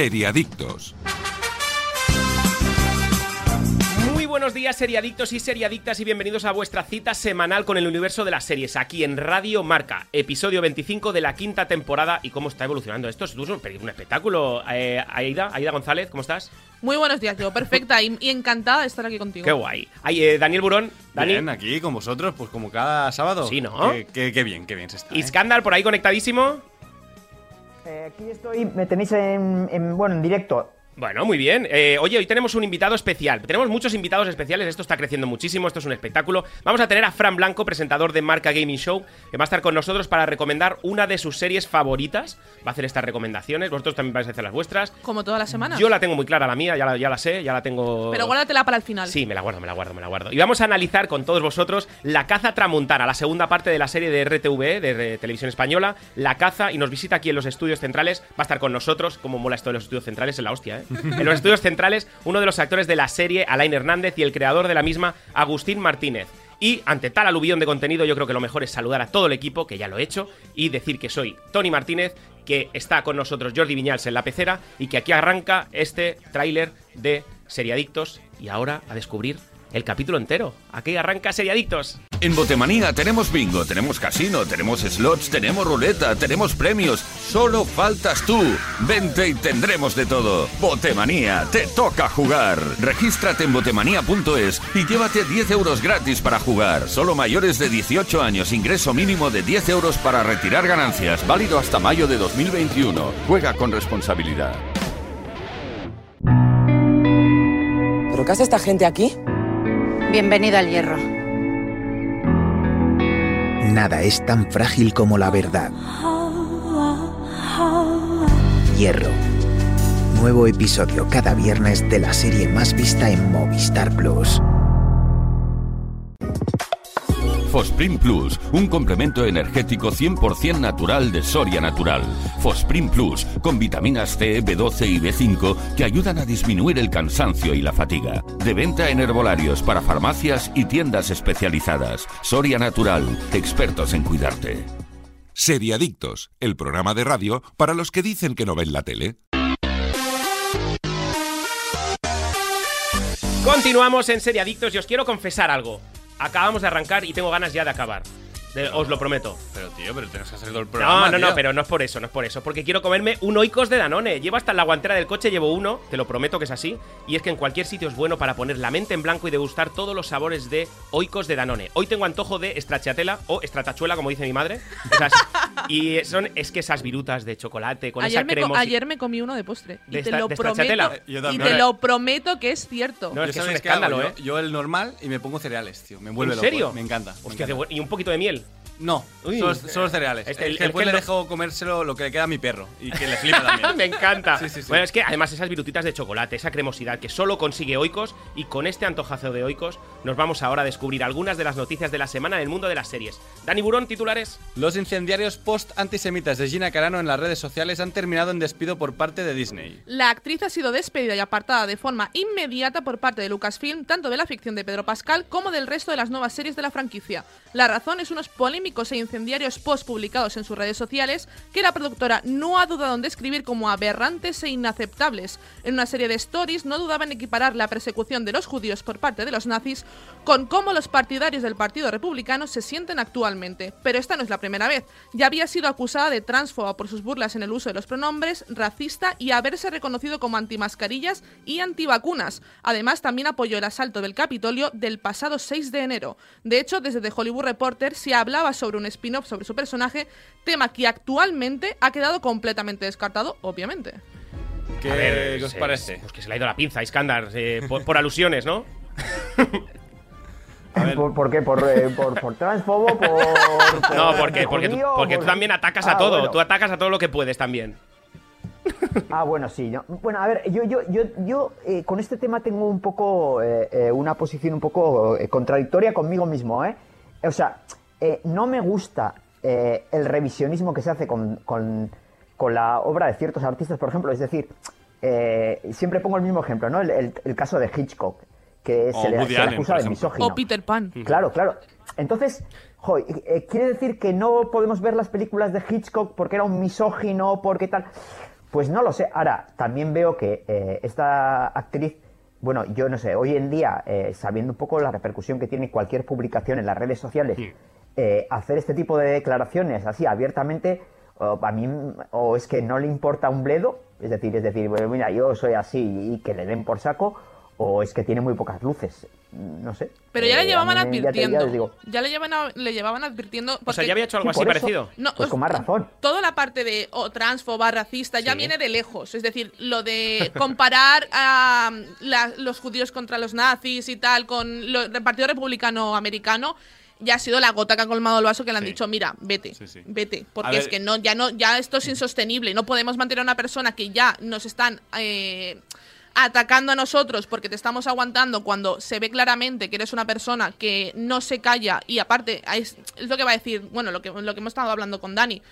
Seriadictos. Muy buenos días, seriadictos y seriadictas, y bienvenidos a vuestra cita semanal con el universo de las series, aquí en Radio Marca, episodio 25 de la quinta temporada. ¿Y cómo está evolucionando esto? Es un, un espectáculo. Eh, Aida, Aida González, ¿cómo estás? Muy buenos días, yo. Perfecta y, y encantada de estar aquí contigo. Qué guay. Ay, eh, Daniel Burón, Dani. Bien, aquí con vosotros, pues como cada sábado. Sí, ¿no? Qué, qué- qué bien, qué bien se está. ¿eh? Iskandar por ahí conectadísimo. Eh, aquí estoy, me tenéis en, en- bueno, en directo. Bueno, muy bien. Eh, oye, hoy tenemos un invitado especial. Tenemos muchos invitados especiales. Esto está creciendo muchísimo. Esto es un espectáculo. Vamos a tener a Fran Blanco, presentador de Marca Gaming Show, que va a estar con nosotros para recomendar una de sus series favoritas. Va a hacer estas recomendaciones. Vosotros también vais a hacer las vuestras. Como todas las semanas. Yo la tengo muy clara, la mía. Ya la, ya la sé. Ya la tengo. Pero guárdatela para el final. Sí, me la guardo, me la guardo, me la guardo. Y vamos a analizar con todos vosotros La Caza Tramuntana, la segunda parte de la serie de RTV, de Re- Televisión Española. La Caza, y nos visita aquí en los estudios centrales. Va a estar con nosotros, como mola esto de los estudios centrales, en la hostia, ¿eh? En los estudios centrales, uno de los actores de la serie, Alain Hernández, y el creador de la misma, Agustín Martínez. Y ante tal aluvión de contenido, yo creo que lo mejor es saludar a todo el equipo, que ya lo he hecho, y decir que soy Tony Martínez, que está con nosotros Jordi Viñals en la pecera, y que aquí arranca este tráiler de Seriadictos, y ahora a descubrir el capítulo entero. Aquí arranca Seriadictos. En Botemanía tenemos bingo, tenemos casino, tenemos slots, tenemos ruleta, tenemos premios. Solo faltas tú. Vente y tendremos de todo. Botemanía, te toca jugar. Regístrate en botemanía.es y llévate 10 euros gratis para jugar. Solo mayores de 18 años, ingreso mínimo de 10 euros para retirar ganancias. Válido hasta mayo de 2021. Juega con responsabilidad. ¿Pero qué hace esta gente aquí? Bienvenido al hierro. Nada es tan frágil como la verdad. Hierro. Nuevo episodio cada viernes de la serie más vista en Movistar Plus. Fosprin Plus, un complemento energético 100% natural de Soria Natural. Fosprin Plus, con vitaminas C, B12 y B5 que ayudan a disminuir el cansancio y la fatiga. De venta en herbolarios para farmacias y tiendas especializadas. Soria Natural, expertos en cuidarte. Seriadictos, el programa de radio para los que dicen que no ven la tele. Continuamos en Seriadictos y os quiero confesar algo. Acabamos de arrancar y tengo ganas ya de acabar. De- os lo prometo. Pero tío, pero tienes que hacer todo el programa. No, no, no, pero no es por eso, no es por eso. Porque quiero comerme un oikos de Danone. Llevo hasta en la guantera del coche, llevo uno, te lo prometo que es así. Y es que en cualquier sitio es bueno para poner la mente en blanco y degustar todos los sabores de oikos de Danone. Hoy tengo antojo de estracciatella o estratachuela, como dice mi madre. Esas- y son, es que esas virutas de chocolate con Ayer esa me, cremosidad. ayer me comí uno de postre. ¿De y te lo de prometo. Y te lo prometo que es cierto. No, es que es un escándalo, ¿eh? Yo, yo el normal y me pongo cereales, tío. Me vuelve ¿En loco, serio? Me encanta. me Hostia, qué encanta. bueno. Y un poquito de miel. No, Uy. solo, solo cereales. Este, Es el- que el después que le no- dejo comérselo lo que le queda a mi perro. Y que le flipa también. Me encanta. Sí, sí, sí. Bueno, es que además esas virutitas de chocolate, esa cremosidad que solo consigue Oikos y con este antojazo de Oikos nos vamos ahora a descubrir algunas de las noticias de la semana en el mundo de las series. Dani Burón, titulares. Los incendiarios post-antisemitas de Gina Carano en las redes sociales han terminado en despido por parte de Disney. La actriz ha sido despedida y apartada de forma inmediata por parte de Lucasfilm, tanto de la ficción de Pedro Pascal como del resto de las nuevas series de la franquicia. La razón es unos polémicos e incendiarios post publicados en sus redes sociales que la productora no ha dudado en describir como aberrantes e inaceptables. En una serie de stories no dudaba en equiparar la persecución de los judíos por parte de los nazis con cómo los partidarios del Partido Republicano se sienten actualmente. Pero esta no es la primera vez. Ya había sido acusada de transfoba por sus burlas en el uso de los pronombres, racista y haberse reconocido como antimascarillas y antivacunas. Además, también apoyó el asalto del Capitolio del pasado 6 de enero. De hecho, desde The Hollywood Reporter se hablaba sobre un spin-off sobre su personaje, tema que actualmente ha quedado completamente descartado, obviamente. ¿Qué, A ver, qué os se- parece? Pues que se le ha ido la pinza, Iskandar, eh, por, por alusiones, ¿no? ¿Por, por qué? ¿Por, eh, por, por transfobo? ¿Por, por- No, porque, por porque, tú, porque tú también atacas a Ah, todo. bueno. Tú atacas a todo lo que puedes también. Ah, bueno, sí. ¿no? Bueno, a ver, yo, yo, yo, yo eh, con este tema tengo un poco eh, eh, una posición un poco eh, contradictoria conmigo mismo, ¿eh? O sea, eh, no me gusta eh, el revisionismo que se hace con, con, con la obra de ciertos artistas, por ejemplo. Es decir, eh, siempre pongo el mismo ejemplo, ¿no? El, el- el caso de Hitchcock, que O se le, se le acusa de misógino. O Peter Pan. Claro, claro. Entonces, jo, eh, ¿quiere decir que no podemos ver las películas de Hitchcock porque era un misógino, porque tal? Pues no lo sé. Ahora, también veo que eh, esta actriz, bueno, yo no sé, hoy en día, eh, sabiendo un poco la repercusión que tiene cualquier publicación en las redes sociales, eh, hacer este tipo de declaraciones así abiertamente, o, a mí, o es que no le importa un bledo, es decir, es decir, bueno, mira, yo soy así y que le den por saco, o es que tiene muy pocas luces, no sé. Pero ya Eh, le llevaban a mí ya te- ya advirtiendo. digo, Ya le, llevan a- le llevaban advirtiendo. O sea, porque ya había hecho algo Sí, así parecido. No, pues con más razón. Toda la parte de o transfoba, racista, ya Sí. viene de lejos. Es decir, lo de comparar a la- los judíos contra los nazis y tal con lo- el Partido Republicano Americano ya ha sido la gota que ha colmado el vaso que le han Sí. dicho, mira, vete, Sí, sí. vete, A porque ver- es que no, ya no, ya esto es insostenible. No podemos mantener a una persona que ya nos están eh, atacando a nosotros porque te estamos aguantando cuando se ve claramente que eres una persona que no se calla y aparte es, es lo que va a decir, bueno, lo que, lo que hemos estado hablando con Dani.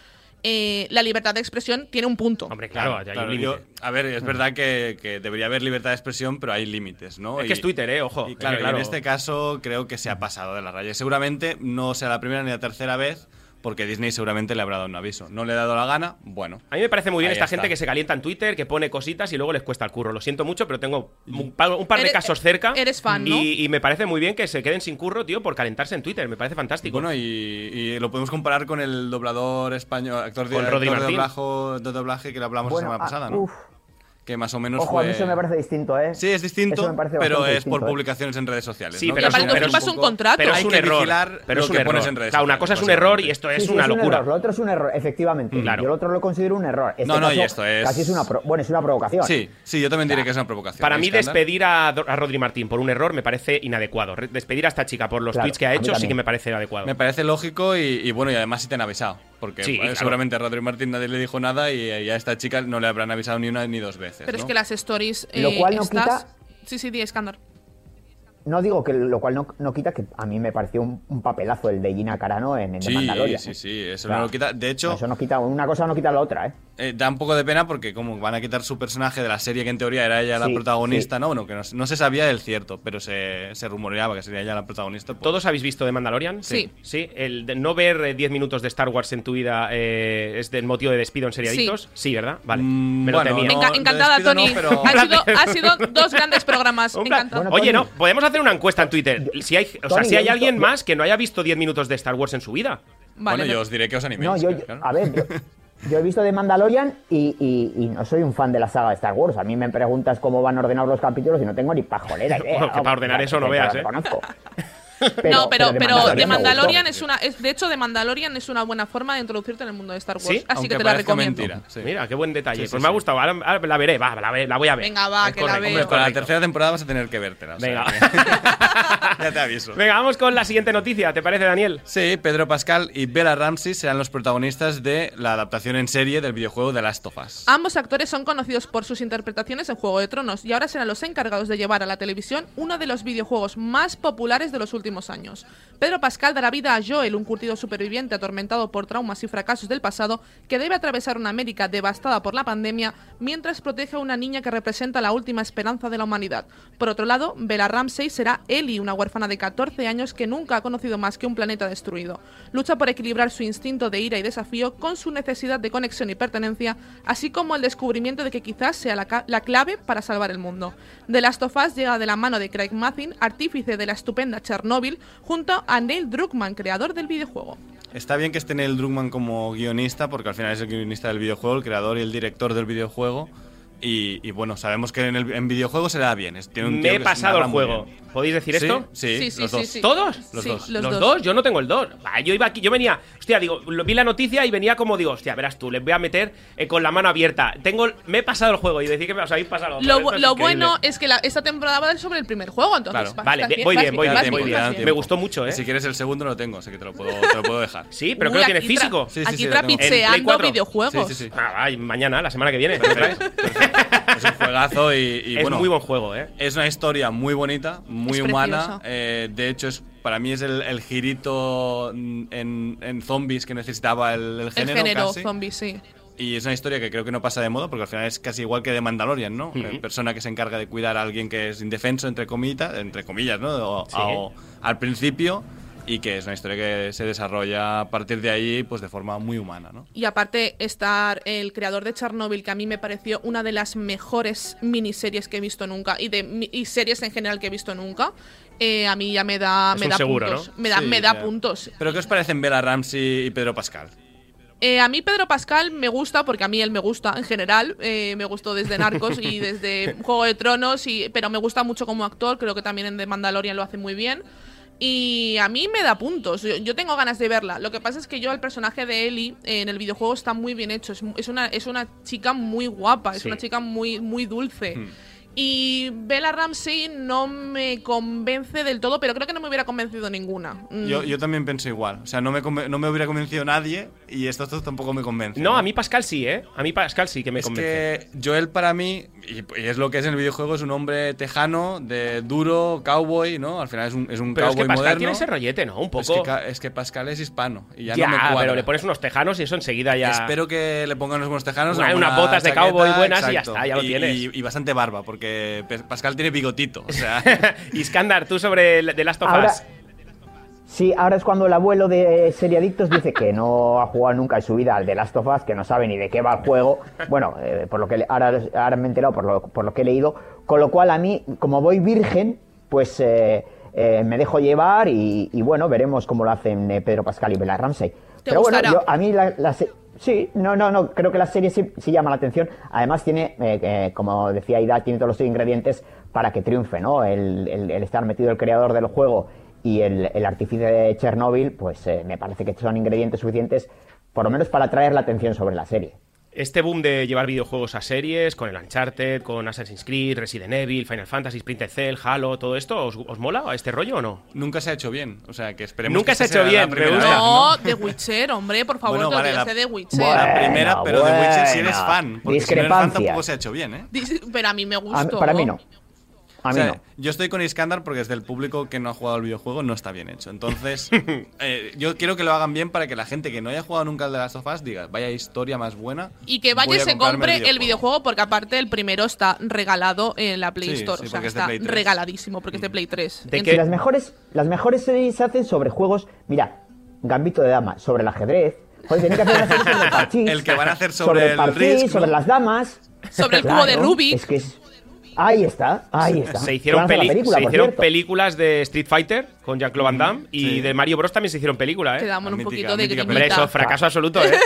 Eh, la libertad de expresión tiene un punto. Hombre, claro, Claro, un yo- a ver, es verdad que, que debería haber libertad de expresión, pero hay límites, ¿no? Es Y- que es Twitter, eh, ojo. Y Es claro, que, y claro. en este caso creo que se ha pasado de la raya. Seguramente no sea la primera ni la tercera vez, porque Disney seguramente le habrá dado un aviso. No le ha dado la gana, bueno. A mí me parece muy bien esta está. gente que se calienta en Twitter, que pone cositas y luego les cuesta el curro. Lo siento mucho, pero tengo un par, un par de casos cerca. eres fan, ¿no? Y, y me parece muy bien que se queden sin curro, tío, por calentarse en Twitter. Me parece fantástico. Bueno, y, y lo podemos comparar con el doblador español, actor de, Con actor de, doblaje, de doblaje que lo hablamos Bueno, la semana ah, pasada, ¿no? uf. Que más o menos Ojo, fue... a mí eso me parece distinto, ¿eh? Sí, es distinto, pero es por distinto, ¿eh? publicaciones en redes sociales. Sí, ¿no? pero Que es un- pero un un contrato. pero es hay un que error. vigilar Pero lo es un que error. pones en redes Claro, una sociales, cosa es un error y esto es Sí, sí, una un locura. error. Lo otro es un error, efectivamente. Claro. Yo lo otro lo considero un error. Este No, no, y esto es- Casi es una, pro- bueno, es una provocación. Sí, sí, yo también diré que es una provocación. Para ¿eh, mí, despedir a, a Rodri Martín por un error me parece inadecuado. Despedir a esta chica por los Claro, tweets que ha hecho sí que me parece adecuado. Me parece lógico y, y bueno, y además sí te han avisado. Porque Sí, eh, claro. seguramente a Rodri Martín nadie le dijo nada y, y a esta chica no le habrán avisado ni una ni dos veces. Pero es que las stories. Lo eh, cual no quita- Sí, sí, di escándalo. No digo que lo cual no, no quita que a mí me pareció un, un papelazo el de Gina Carano en, en The Sí, Mandalorian. sí, ¿eh? sí, eso Claro. no lo quita. De hecho, Eso no quita, una cosa no quita la otra, ¿eh? Eh, da un poco de pena porque como van a quitar su personaje de la serie que en teoría era ella la Sí, protagonista, sí. ¿no? Bueno, que no, no se sabía del cierto, pero se, se rumoreaba que sería ella la protagonista. pues- ¿Todos habéis visto de Mandalorian? Sí. Sí. El de no ver eh, 10 minutos de Star Wars en tu vida eh, es del motivo de despido en seriaditos. Sí, ¿verdad? Vale. Mm, Me lo bueno, temía. no, Enca- de encantada, Tony. pero- Ha, sido, ha sido dos grandes programas. Bueno, Oye, no, podemos hacer una encuesta en Twitter. Si hay, o sea, Tony, si hay alguien más que no haya visto 10 minutos de Star Wars en su vida. Vale, bueno, yo os diré que os animéis. No, yo, yo- claro. a ver, yo, yo he visto de Mandalorian y, y- y no soy un fan de la saga de Star Wars. A mí me preguntas cómo van ordenados los capítulos y no tengo ni pajolera idea. Bueno, que para ordenar eso no veas, lo ¿eh? no, pero, pero de me Mandalorian es una. Es, de hecho, de Mandalorian es una buena forma de introducirte en el mundo de Star Wars. ¿Sí? Así Aunque que te la recomiendo. mentira. sí. Mira, qué buen detalle. Sí, sí, pues me ha gustado. Ahora, ahora la veré, va, la, ve- la voy a ver. Venga, va, Es que la veo. hombre, Para la tercera temporada vas a tener que vértela. o sea Venga. que- ya te aviso. Venga, vamos con la siguiente noticia. ¿Te parece, Daniel? Sí, Pedro Pascal y Bella Ramsey serán los protagonistas de la adaptación en serie del videojuego de Last of Us. Ambos actores son conocidos por sus interpretaciones en Juego de Tronos y ahora serán los encargados de llevar a la televisión uno de los videojuegos más populares de los últimos años. Pedro Pascal dará vida a Joel, un curtido superviviente atormentado por traumas y fracasos del pasado que debe atravesar una América devastada por la pandemia mientras protege a una niña que representa la última esperanza de la humanidad. Por otro lado, Bella Ramsey será Ellie, una huérfana de 14 años que nunca ha conocido más que un planeta destruido. Lucha por equilibrar su instinto de ira y desafío con su necesidad de conexión y pertenencia, así como el descubrimiento de que quizás sea la, clave para salvar el mundo. The Last of llega de la mano de Craig Mazin, artífice de la estupenda Chernobyl, junto a Neil Druckmann, creador del videojuego. Está bien que esté Neil Druckmann como guionista, porque al final es el guionista del videojuego, el creador y el director del videojuego. Y, y bueno, sabemos que en, el, en videojuegos se le da bien. es- tiene un Me he que pasado el juego. ¿Podéis decir ¿Sí? esto? Sí, Sí, sí, los sí, dos. sí. ¿Todos? Los Sí, dos. los ¿Los dos. dos? Yo no tengo el 2. Yo iba aquí, yo venía, hostia, digo, lo- vi la noticia y venía como digo, hostia, verás tú, les voy a meter eh, con la mano abierta. Tengo, me he pasado el juego y decir que me os habéis pasado. Lo, Esto es lo bueno es que la- esta temporada va a ser sobre el primer juego, entonces Claro. vas- Vale, bien, voy bien, voy bien, Me gustó mucho, ¿eh? si quieres el segundo lo tengo, así que te lo puedo, te lo puedo dejar. Sí, pero Uy, creo que tiene aquí tra- físico. Sí, sí, aquí trapitzeando 4. videojuegos. Sí, sí, sí. Ah, mañana, la semana que viene. Es un juegazo y, y es bueno, muy buen juego, ¿eh? Es una historia muy bonita, muy Es humana. eh, de hecho, es para mí es el, el girito en, en zombies que necesitaba el, el El género. género casi. zombie, sí. Y es una historia que creo que no pasa de moda porque al final es casi igual que de Mandalorian, ¿no? Ujú. Eh, persona que se encarga de cuidar a alguien que es indefenso, entre comillas, entre comillas, ¿no? O- Sí. o- al principio. Y que es una historia que se desarrolla a partir de ahí pues de forma muy humana, ¿no? Y aparte estar el creador de Chernobyl, que a mí me pareció una de las mejores miniseries que he visto nunca y de y series en general que he visto nunca, eh, a mí ya me da, Es me da seguro, puntos. ¿no? Me da, Sí, me da puntos. ¿Pero qué os parecen Bella Ramsey y Pedro Pascal? Eh, a mí Pedro Pascal me gusta porque a mí él me gusta en general. eh, me gustó desde Narcos y desde Juego de Tronos, y, pero me gusta mucho como actor. Creo que también en The Mandalorian lo hace muy bien. Y a mí me da puntos. Yo, yo tengo ganas de verla. Lo que pasa es que yo el personaje de Ellie eh, en el videojuego está muy bien hecho. Es, es una, es una chica muy guapa. Es Sí. una chica muy, muy dulce. Hmm. Y Bella Ramsey no me convence del todo, pero creo que no me hubiera convencido ninguna. Mm. Yo, yo también pensé igual. O sea, no me, conven- no me hubiera convencido nadie y esto, esto tampoco me convence. No, a mí Pascal sí, ¿eh? A mí Pascal sí que me es convence. que Joel para mí, y, y es lo que es en el videojuego, es un hombre tejano, de duro, cowboy, ¿no? Al final es un, es un Pero es cowboy que Pascal moderno. tiene ese rollete, ¿no? Un Es poco. que, ca- es que Pascal es hispano y ya, ya, no me cuadra. pero le pones unos tejanos y eso enseguida ya. Espero que le pongan unos buenos tejanos. Una unas botas de cowboy buenas y ya exacto. está, ya lo Y- tienes. Y, y bastante barba, porque Pascal tiene bigotito. O sea, Iskandar, tú sobre el- The Last of Ahora, Us. sí, ahora es cuando el abuelo de Seriadictos dice que no ha jugado nunca en su vida al The Last of Us, que no sabe ni de qué va el juego. Bueno, eh, por lo que le- ahora, ahora me he enterado por lo, por lo que he leído. Con lo cual, a mí, como voy virgen, pues eh, eh, me dejo llevar y, y bueno, veremos cómo lo hacen eh, Pedro Pascal y Bella Ramsey. Pero bueno, yo- a mí la, la Sí, no, no, no, creo que la serie sí, sí llama la atención. Además tiene, eh, eh, como decía Ida, tiene todos los ingredientes para que triunfe, ¿no? El, estar metido el creador del juego y el, artífice de Chernobyl, pues eh, me parece que son ingredientes suficientes, por lo menos para atraer la atención sobre la serie. Este boom de llevar videojuegos a series, con el Uncharted, con Assassin's Creed, Resident Evil, Final Fantasy, Splinter Cell, Halo, todo esto, ¿os, os mola este rollo o no? nunca se ha hecho bien. O sea, que esperemos Nunca que se ha esta hecho bien, me gusta. No, The Witcher, hombre, por favor, Bueno, que vale, la- de Witcher. Bueno. La primera, pero de Witcher sí eres fan. Porque si no eres fan tampoco se ha hecho bien, ¿eh? Pero a mí me A- gustó. para mí no. A O mí sea, no. Yo estoy con Iskandar porque desde el público que no ha jugado al videojuego no está bien hecho. Entonces, eh, yo quiero que lo hagan bien para que la gente que no haya jugado nunca al The Last of Us diga, vaya historia más buena. Y que vaya y se compre el videojuego porque aparte el primero está regalado en la Play Sí, Store. sí, o sea, de está Play 3. regaladísimo porque es de Play 3. ¿De? Si las mejores, las mejores series se hacen sobre juegos. Mira, Gambito de Dama, sobre el ajedrez. Joder, tienen que hacer una serie sobre el parchís. El que van a hacer sobre el el parchís, Risk, ¿no? sobre las damas. Sobre el cubo de Rubik. Es que es. Ahí está, ahí está. Se hicieron, peli- película, se hicieron películas de Street Fighter con Jean-Claude Van Damme y sí. de Mario Bros también se hicieron película, ¿eh? Quedamos un mítica, poquito de grimita. eso, fracaso absoluto, ¿eh?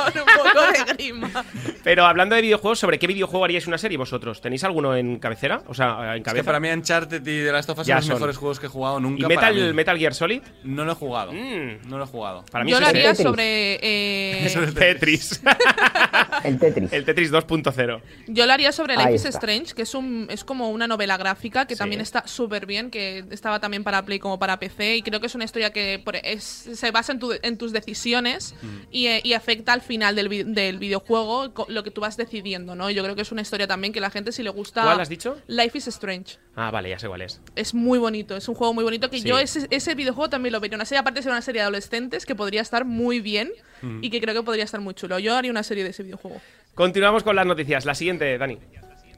Un poco de grima. Pero hablando de videojuegos, ¿sobre qué videojuego haríais una serie vosotros? ¿Tenéis alguno en cabecera? O sea, en Es que cabeza. para mí Uncharted y The Last of Us Ya son los son. mejores juegos que he jugado nunca. ¿Y para Metal, mí. Metal Gear Solid? No lo he jugado. Mm. No lo he jugado. Para mí Yo lo haría Tetris. sobre. eh, Eso es Tetris. El Tetris. el Tetris 2.0. Yo lo haría sobre Life is. Strange, que es un es como una novela gráfica que Sí. también está súper bien, que estaba también para Play como para PC y creo que es una historia que por- es- se basa en, tu- en tus decisiones y, eh, y afecta al final del, vi- del videojuego lo que tú vas decidiendo, ¿no? Y yo creo que es una historia también que la gente si le gusta... ¿Cuál has dicho? Life is Strange. Ah, vale, ya sé cuál es. Es muy bonito, es un juego muy bonito que Sí. yo ese, ese videojuego también lo vería una serie, aparte de ser una serie de adolescentes que podría estar muy bien y que creo que podría estar muy chulo. Yo haría una serie de ese videojuego. Continuamos con las noticias. La siguiente, Dani.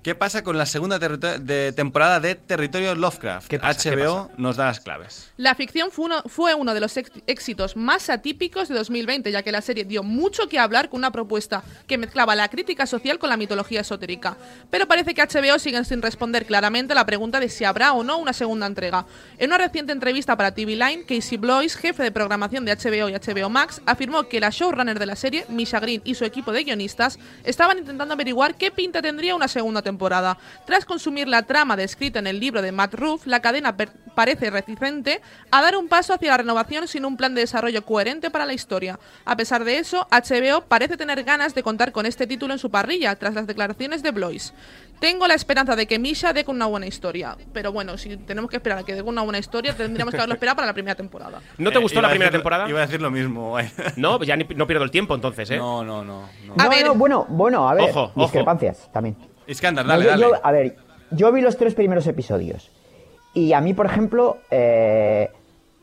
¿Qué pasa con la segunda de temporada de Territorio Lovecraft? ¿Qué pasa? ¿Qué HBO nos da las claves. La ficción fue uno, fue uno de los éxitos más atípicos de 2020, ya que la serie dio mucho que hablar con una propuesta que mezclaba la crítica social con la mitología esotérica. Pero parece que HBO sigue sin responder claramente la pregunta de si habrá o no una segunda entrega. En una reciente entrevista para TV Line, Casey Blois, jefe de programación de HBO y HBO Max, afirmó que la showrunner de la serie, Misha Green, y su equipo de guionistas estaban intentando averiguar qué pinta tendría una segunda temporada. Tras consumir la trama descrita en el libro de Matt Ruff, la cadena per- parece reticente a dar un paso hacia la renovación sin un plan de desarrollo coherente para la historia. A pesar de eso, HBO parece tener ganas de contar con este título en su parrilla, tras las declaraciones de Blois. Tengo la esperanza de que Misha dé con una buena historia. Pero bueno, si tenemos que esperar a que dé con una buena historia, tendríamos que haberlo esperado para la primera temporada. ¿No te Eh, gustó la primera decir- temporada? Iba a decir lo mismo. guay. No, ya ni- no pierdo el tiempo entonces, ¿eh? No, no, no. no. A No, ver. no, bueno, bueno, a ver, Ojo, ojo. discrepancias también. Iskandar, dale, yo- dale. yo- a ver, yo vi los tres primeros episodios. Y a mí, por ejemplo, eh,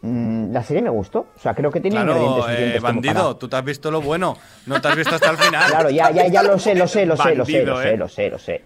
mm, la serie me gustó. O sea, creo que tiene ingredientes Claro, suficientes eh, bandido, para- tú te has visto lo bueno. No te has visto hasta el final. Claro, ya, ya, ya lo sé, lo sé, lo sé, lo sé, Bandido, lo ¿eh? sé, lo sé, lo sé.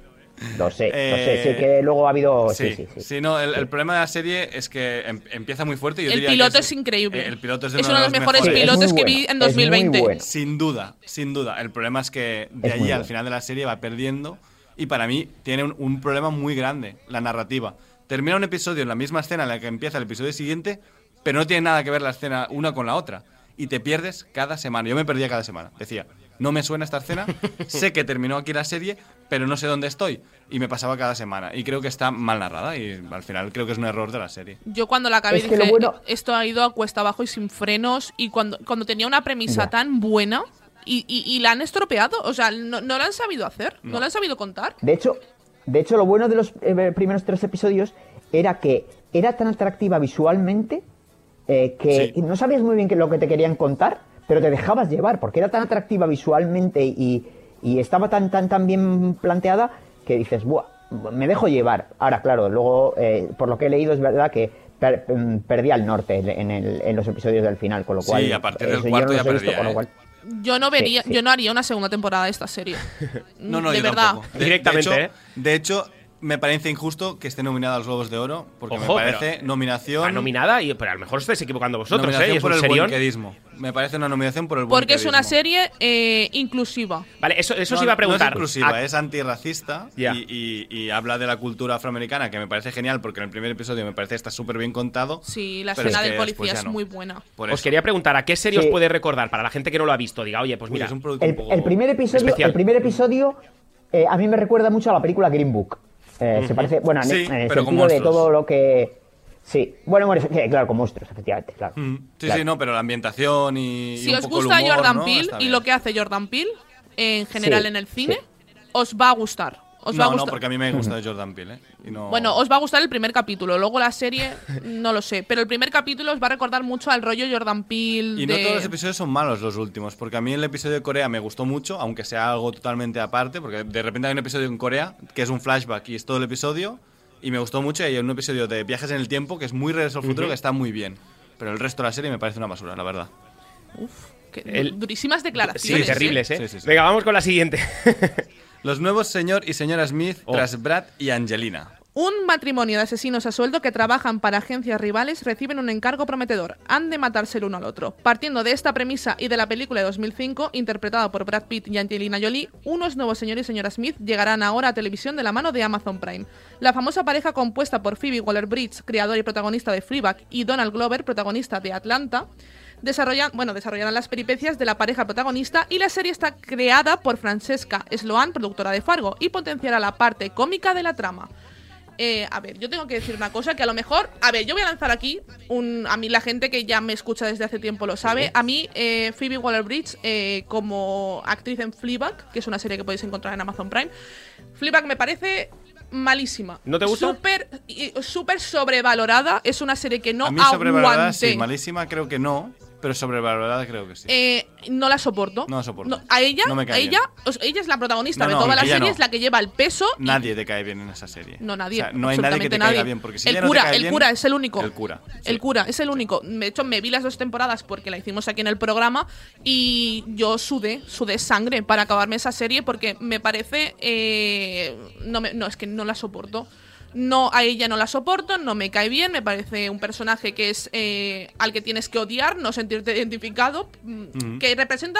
Lo sé, lo Eh, sé. Sé que luego ha habido. Sí, Sí, sí, sí. sí, no, el, el problema de la serie es que em- empieza muy fuerte. y Yo El diría que piloto es increíble. eh, El piloto es, de Es uno de los mejores Sí, es pilotos que bueno, vi en es muy 2020. bueno. Sin duda, sin duda. El problema es que de Es allí al bueno. final de la serie va perdiendo y para mí tiene un, un problema muy grande, la narrativa. Termina un episodio en la misma escena en la que empieza el episodio siguiente, pero no tiene nada que ver la escena una con la otra. Y te pierdes cada semana. Yo me perdía cada semana. Decía, no me suena esta escena, sé que terminó aquí la serie, pero no sé dónde estoy. Y me pasaba cada semana. Y creo que está mal narrada y al final creo que es un error de la serie. Yo cuando la acabé Es dije, bueno- esto ha ido a cuesta abajo y sin frenos. Y cuando, cuando tenía una premisa Ya. tan buena y, y- y la han estropeado, o sea, no, no la han sabido hacer, no, la han sabido contar. De hecho, de hecho, lo bueno de los eh, primeros tres episodios era que era tan atractiva visualmente eh, que Sí. no sabías muy bien qué es lo que te querían contar, pero te dejabas llevar, porque era tan atractiva visualmente y, y estaba tan, tan, tan bien planteada que dices, Buah, me dejo llevar. Ahora, claro, luego, eh, por lo que he leído, es verdad que per- mm, perdí al norte en, el- en los episodios del final, con lo Sí, cual. a partir del cuarto no ya visto, con lo ¿eh? cual- Yo no vería, Sí, sí. yo no haría una segunda temporada de esta serie. No, no, de yo verdad. tampoco. De- Directamente, de ¿eh? de hecho, me parece injusto que esté nominada a los Globos de Oro, porque Ojo, me parece pero- nominación. Está nominada, y, pero a lo mejor estáis equivocando vosotros, ¿eh? es por un el serión. buenquedismo. Me parece una nominación por el Porque es una serie eh, inclusiva. Vale, eso, eso No, os iba a No preguntar. es inclusiva, ¿A- es antirracista y, y- y habla de la cultura afroamericana, que me parece genial, porque en el primer episodio me parece que está súper bien contado. Sí, la escena es del que policía es no. muy buena. Por Os eso. quería preguntar, ¿a qué serie os puede recordar? Para la gente que no lo ha visto, diga, oye, pues Uy, mira. es un producto El, un poco el primer episodio, especial. el primer episodio eh, a mí me recuerda mucho a la película Green Book. Eh, Se parece, bueno, en, Sí, en el pero sentido de todo lo que. Sí, bueno, bueno, claro, con monstruos, efectivamente, claro. Mm, Sí, Claro. sí, no, pero la ambientación y. y Si un os poco el gusta humor, Jordan ¿no? Peele y lo que hace Jordan Peele en general Sí, en el cine, sí. os va a gustar. Os va a No, no, porque a mí me gusta Jordan Peele, ¿eh? Y no- Bueno, os va a gustar el primer capítulo. Luego la serie, no lo sé. Pero el primer capítulo os va a recordar mucho al rollo Jordan Peele. Y no todos los episodios son malos los últimos, porque a mí el episodio de Corea me gustó mucho, aunque sea algo totalmente aparte, porque de repente hay un episodio en Corea que es un flashback y es todo el episodio, y me gustó mucho, y hay un episodio de viajes en el tiempo que es muy regreso al futuro, que está muy bien. Pero el resto de la serie me parece una basura, la verdad. El- durísimas Sí, declaraciones. ¿eh? terribles, ¿eh? Sí, sí, sí. Venga, vamos con la siguiente. Los nuevos señor y señora Smith Oh. tras Brad y Angelina. Un matrimonio de asesinos a sueldo que trabajan para agencias rivales reciben un encargo prometedor. Han de matarse el uno al otro. Partiendo de esta premisa y de la película de 2005, interpretada por Brad Pitt y Angelina Jolie, unos nuevos señor y señora Smith llegarán ahora a televisión de la mano de Amazon Prime. La famosa pareja compuesta por Phoebe Waller-Bridge, creador y protagonista de Fleabag, y Donald Glover, protagonista de Atlanta, desarrollan, bueno, desarrollarán las peripecias de la pareja protagonista y la serie está creada por Francesca Sloan, productora de Fargo, y potenciará la parte cómica de la trama. Eh, a ver, yo tengo que decir una cosa que a lo mejor, a ver, yo voy a lanzar aquí un, a mí la gente que ya me escucha desde hace tiempo lo sabe, a mí eh, Phoebe Waller-Bridge eh, como actriz en Fleabag, que es una serie que podéis encontrar en Amazon Prime, Fleabag me parece malísima. ¿No te gusta? Súper súper sobrevalorada, es una serie que no a mí sobrevalorada sí, malísima creo que no, pero sobrevalorada creo que sí. Eh, no la soporto. No la soporto. a ella, No me cae a ella, o sea, ella es la protagonista de toda la serie, no. es la que lleva el peso. Nadie te cae bien en esa serie. No, nadie. O sea, no hay nadie que te caiga nadie. bien, porque si el ella no te cura, cae el bien- cura es el único. El cura, sí. El cura es el único. De hecho, me vi las dos temporadas porque la hicimos aquí en el programa y yo sudé, sudé sangre para acabarme esa serie porque me parece. eh, no, me- no, es que no la soporto. No, a ella no la soporto, no me cae bien, me parece un personaje que es eh, al que tienes que odiar, no sentirte identificado, mm, que representa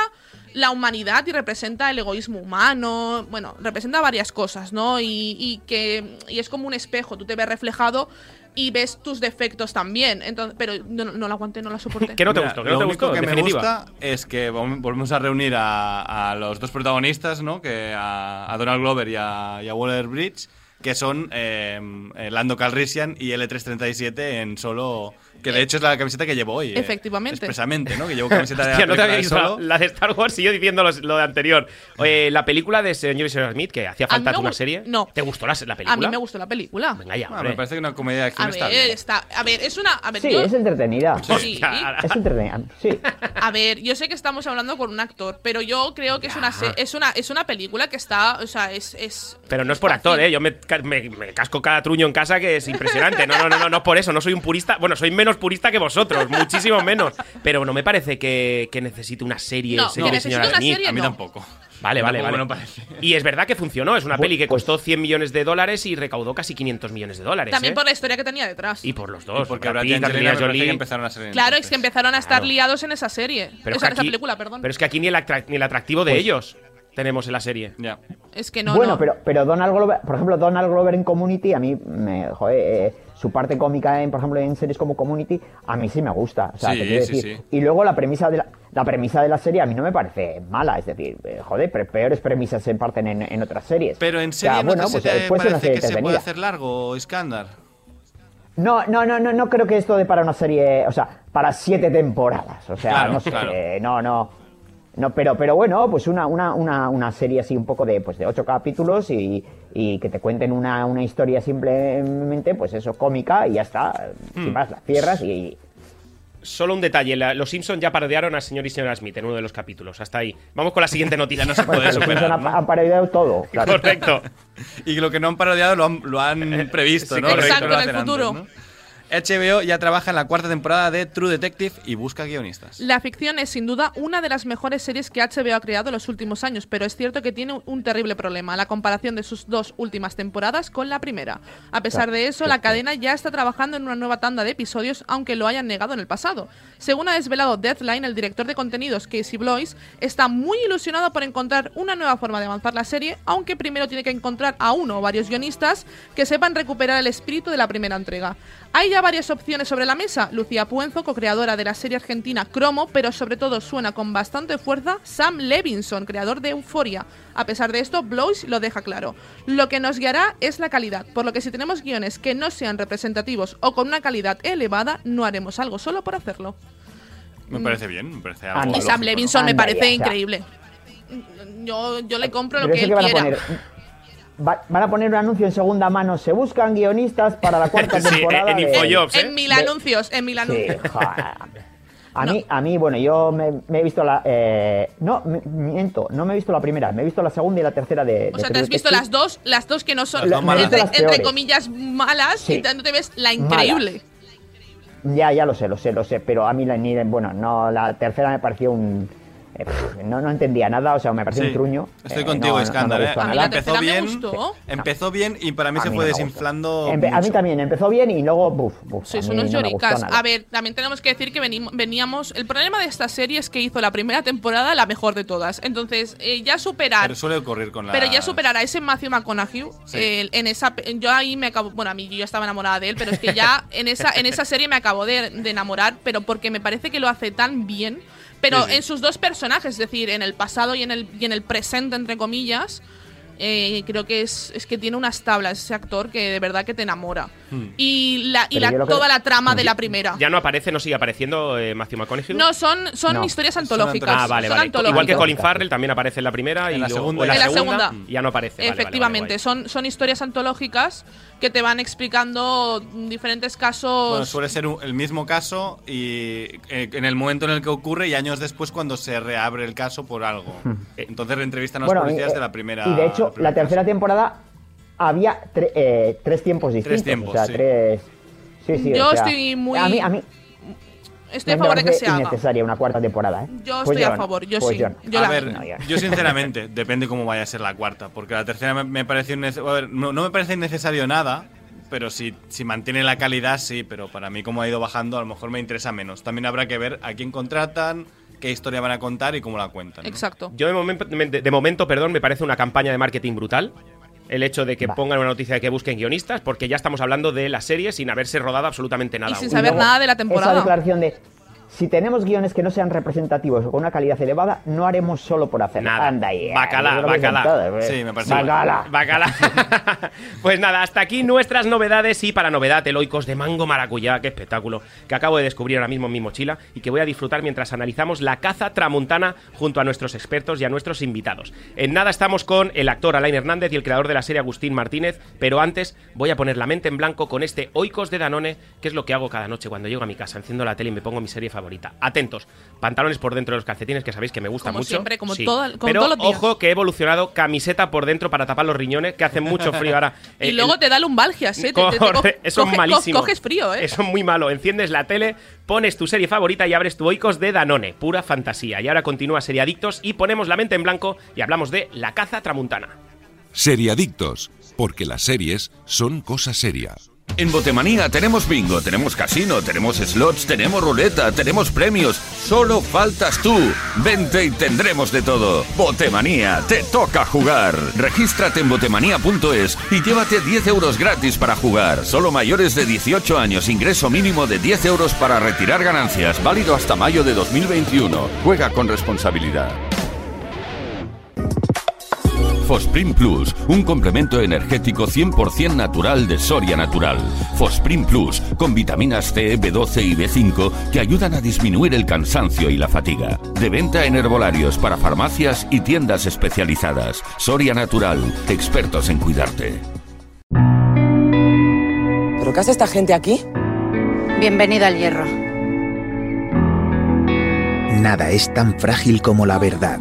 la humanidad y representa el egoísmo humano, bueno, representa varias cosas, ¿no? Y, y que y es como un espejo, tú te ves reflejado y ves tus defectos también, entonces, pero no, no la aguanté, no la soporté. ¿Qué no te Mira, gustó? ¿Qué lo no te gustó? que en me gusta es que vol- volvemos a reunir a, a los dos protagonistas, ¿no? Que a, a Donald Glover y a, y a Waller Bridge, que son eh, eh, Lando Calrissian y L337 en solo. Que de hecho es la camiseta que llevo hoy. eh, Efectivamente. expresamente, ¿no? Que llevo camiseta de no te la había visto Solo. la de Star Wars y yo diciendo los- lo de anterior. Oye, la película de Señor y Señora Smith, que hacía falta una serie. no. ¿Te gustó la, la película? A mí me gustó la película. Venga ya, Ah, me parece que una comedia de acción A está ver, está, a ver, es una, a ver, Sí, yo- es entretenida. Sí. Hostia, Es entretenida, sí. A ver, yo sé que estamos hablando con un actor, pero yo creo que es una se- es una es una película que está, o sea, es es Pero no es por actor, ¿eh? Yo me, me- me casco cada truño en casa que es impresionante. No, no, no, no, no es por eso. No soy un purista. Bueno, soy menos purista que vosotros, muchísimo menos. Pero no me parece que, que necesite una serie, No, señor que necesite una serie A mí no. tampoco. Vale, vale, vale. no. Y es verdad que funcionó. Es una Pues- peli que pues- costó 100 millones de dólares y recaudó casi 500 millones de dólares. También ¿eh? por la historia que tenía detrás. Y por los Y dos. porque y que Jolie. empezaron a ser Claro, es que empezaron a estar Claro. liados en esa serie. Pero o es sea, que en esa aquí- película, perdón. Pero es que aquí ni el, ni el atractivo de Pues- ellos tenemos en la serie. Ya. Es que no, bueno, no. pero, pero Donald Glover, por ejemplo, Donald Glover en Community, a mí, me, joder, eh, su parte cómica, en, por ejemplo, en series como Community, a mí sí me gusta. O sea, Sí, te quiero sí, decir. sí. Y luego la premisa de la, la premisa de la serie a mí no me parece mala, es decir, eh, joder, pe- peores premisas se parten en, en otras series. Pero en O sea, serie no bueno, te, pues, se eh, una parece serie que se puede hacer largo, Iskandar. No, no, no, no, no creo que esto de para una serie, o sea, para siete temporadas, o sea, Claro, no sé, claro. eh, no, no, no, pero, pero bueno, pues una, una, una, una serie así un poco de, pues de ocho capítulos y, y que te cuenten una, una historia simplemente, pues eso, cómica y ya está, Hmm. sin más, la cierras y, Solo un detalle. la- los Simpsons ya parodiaron a señor y señora Smith en uno de los capítulos. Hasta ahí. Vamos con la siguiente noticia. no se puede los Simpson superar. han, ¿no? han parodiado todo, claro. Correcto. Y lo que no han parodiado lo han, lo han previsto, sí, ¿no? correcto. Exacto, Lo en el antes, futuro. ¿no? HBO ya trabaja en la cuarta temporada de True Detective y busca guionistas. La ficción es sin duda una de las mejores series que HBO ha creado en los últimos años, pero es cierto que tiene un terrible problema, la comparación de sus dos últimas temporadas con la primera. A pesar de eso, la cadena ya está trabajando en una nueva tanda de episodios, aunque lo hayan negado en el pasado. Según ha desvelado Deathline, el director de contenidos Casey Blois está muy ilusionado por encontrar una nueva forma de avanzar la serie, aunque primero tiene que encontrar a uno o varios guionistas que sepan recuperar el espíritu de la primera entrega. Hay ya varias opciones sobre la mesa. Lucía Puenzo, co-creadora de la serie argentina Cromo, pero sobre todo suena con bastante fuerza Sam Levinson, creador de Euforia. A pesar de esto, Blois lo deja claro. Lo que nos guiará es la calidad, por lo que si tenemos guiones que no sean representativos o con una calidad elevada, no haremos algo solo por hacerlo. Me parece bien, me parece algo. Y Sam lógico, ¿no? Levinson me parece ya, o sea. increíble. Yo, yo le compro lo que él quiera. Va- van a poner un anuncio en segunda mano, se buscan guionistas para la cuarta Sí, temporada en de- Infojobs, ¿eh? En mil anuncios, en mil anuncios. A mí, a mí, bueno, yo me, me he visto la... eh, no, me- miento, no me he visto la primera, me he visto la segunda y la tercera de... O de sea, te has visto las dos, las dos que no son malas. entre, comillas malas Sí. y te- no te ves la Malas. increíble. Ya, ya lo sé, lo sé, lo sé, pero a mí la, ni, bueno, no, la tercera me pareció un... eh, no, no entendía nada, o sea, me pareció Sí, un truño. Estoy Eh, contigo, no, no- no Iskandar, me ¿eh? empezó bien, empezó bien y para mí A se mí fue desinflando Empe- a mí también, empezó bien y luego, buf, buf. A mí unos lloricas. A ver, también tenemos que decir que veníamos. El problema de esta serie es que hizo la primera temporada la mejor de todas. Entonces, eh, ya superar. Pero suele ocurrir con la. Pero ya superar a ese Matthew McConaughey, Sí. eh, en esa, yo ahí me acabo, bueno, a mí yo ya estaba enamorada de él, pero es que ya en esa, en esa serie me acabo de, de enamorar, pero porque me parece que lo hace tan bien, pero Sí, sí. en sus dos personajes, es decir, en el pasado y en el, y en el presente, entre comillas, eh, creo que es, es que tiene unas tablas ese actor que de verdad que te enamora. Y, la, y la, que- toda la trama de la primera. Ya no aparece, no sigue apareciendo eh, Matthew McConaughey. No, son, son No. historias Son antológicas. Ah, vale, son vale. Igual que. Colin Farrell también aparece en la primera y la luego- segunda. en la, En la segunda, segunda. ya no aparece. Vale, vale, vale, Efectivamente, son, son historias antológicas que te van explicando diferentes casos. Bueno, suele ser un- el mismo caso y eh, en el momento en el que ocurre y años después cuando se reabre el caso por algo. Entonces reentrevistan a los Bueno, policías y, de eh, la primera. Y de hecho, la tercera caso. temporada había tre- eh, tres tiempos distintos. tiempos, o sea, sí. tres. Sí, sí, Yo o sea, estoy muy- A mí, a mí Estoy a favor de que se haga. innecesaria una cuarta temporada. ¿eh? Yo Pues estoy a favor, yo pues sí. yo no. Yo a la ver, No, yo no. yo sinceramente, depende cómo vaya a ser la cuarta, porque la tercera me, me parece a ver, no, no me parece innecesario nada, pero si, si mantiene la calidad sí, pero para mí como ha ido bajando a lo mejor me interesa menos. También habrá que ver a quién contratan, qué historia van a contar y cómo la cuentan. ¿no? Exacto. Yo de momento, de, de momento, perdón, me parece una campaña de marketing brutal. El hecho de que Va. pongan una noticia de que busquen guionistas, porque ya estamos hablando de la serie sin haberse rodado absolutamente nada. Y sin aún. saber luego, nada de la temporada. Esa declaración de si tenemos guiones que no sean representativos o con una calidad elevada, no haremos solo por hacer. Nada. Anda ahí. eh, Bacala, bacala. todo, eh. Sí, me parece Bacala. Bacala. pues nada, hasta aquí nuestras novedades y para novedad eloicos de mango maracuyá, qué espectáculo, que acabo de descubrir ahora mismo en mi mochila y que voy a disfrutar mientras analizamos la caza tramuntana junto a nuestros expertos y a nuestros invitados. En nada estamos con el actor Alain Hernández y el creador de la serie Agustín Martínez, pero antes voy a poner la mente en blanco con este Oikos de Danone, que es lo que hago cada noche cuando llego a mi casa, enciendo la tele y me pongo mi serie favorita favorita. Atentos, pantalones por dentro de los calcetines, que sabéis que me gusta Como mucho. siempre, como Sí. todo- como Pero todos los días. ojo que he evolucionado camiseta por dentro para tapar los riñones, que hace mucho frío ahora. Y Eh, luego el- te da lumbalgias, ¿eh? Te- te- te co- Corre, eso coge- es malísimo. co- coges frío, ¿eh? Eso es muy malo. Enciendes la tele, pones tu serie favorita y abres tu oicos de Danone. Pura fantasía. Y ahora continúa Seriadictos y ponemos la mente en blanco y hablamos de La caza tramuntana. Seriadictos, porque las series son cosa seria. En Botemanía tenemos bingo, tenemos casino, tenemos slots, tenemos ruleta, tenemos premios. Solo faltas tú. Vente y tendremos de todo. Botemanía, te toca jugar. Regístrate en botemanía.es y llévate 10 euros gratis para jugar. Solo mayores de 18 años, ingreso mínimo de 10 euros para retirar ganancias. Válido hasta mayo de 2021. Juega con responsabilidad. Fosprin Plus, un complemento energético 100% natural de Soria Natural. Fosprin Plus, con vitaminas C, B12 y B5 que ayudan a disminuir el cansancio y la fatiga. De venta en herbolarios para farmacias y tiendas especializadas. Soria Natural, expertos en cuidarte. ¿Pero qué hace esta gente aquí? Bienvenida al hierro. Nada es tan frágil como la verdad.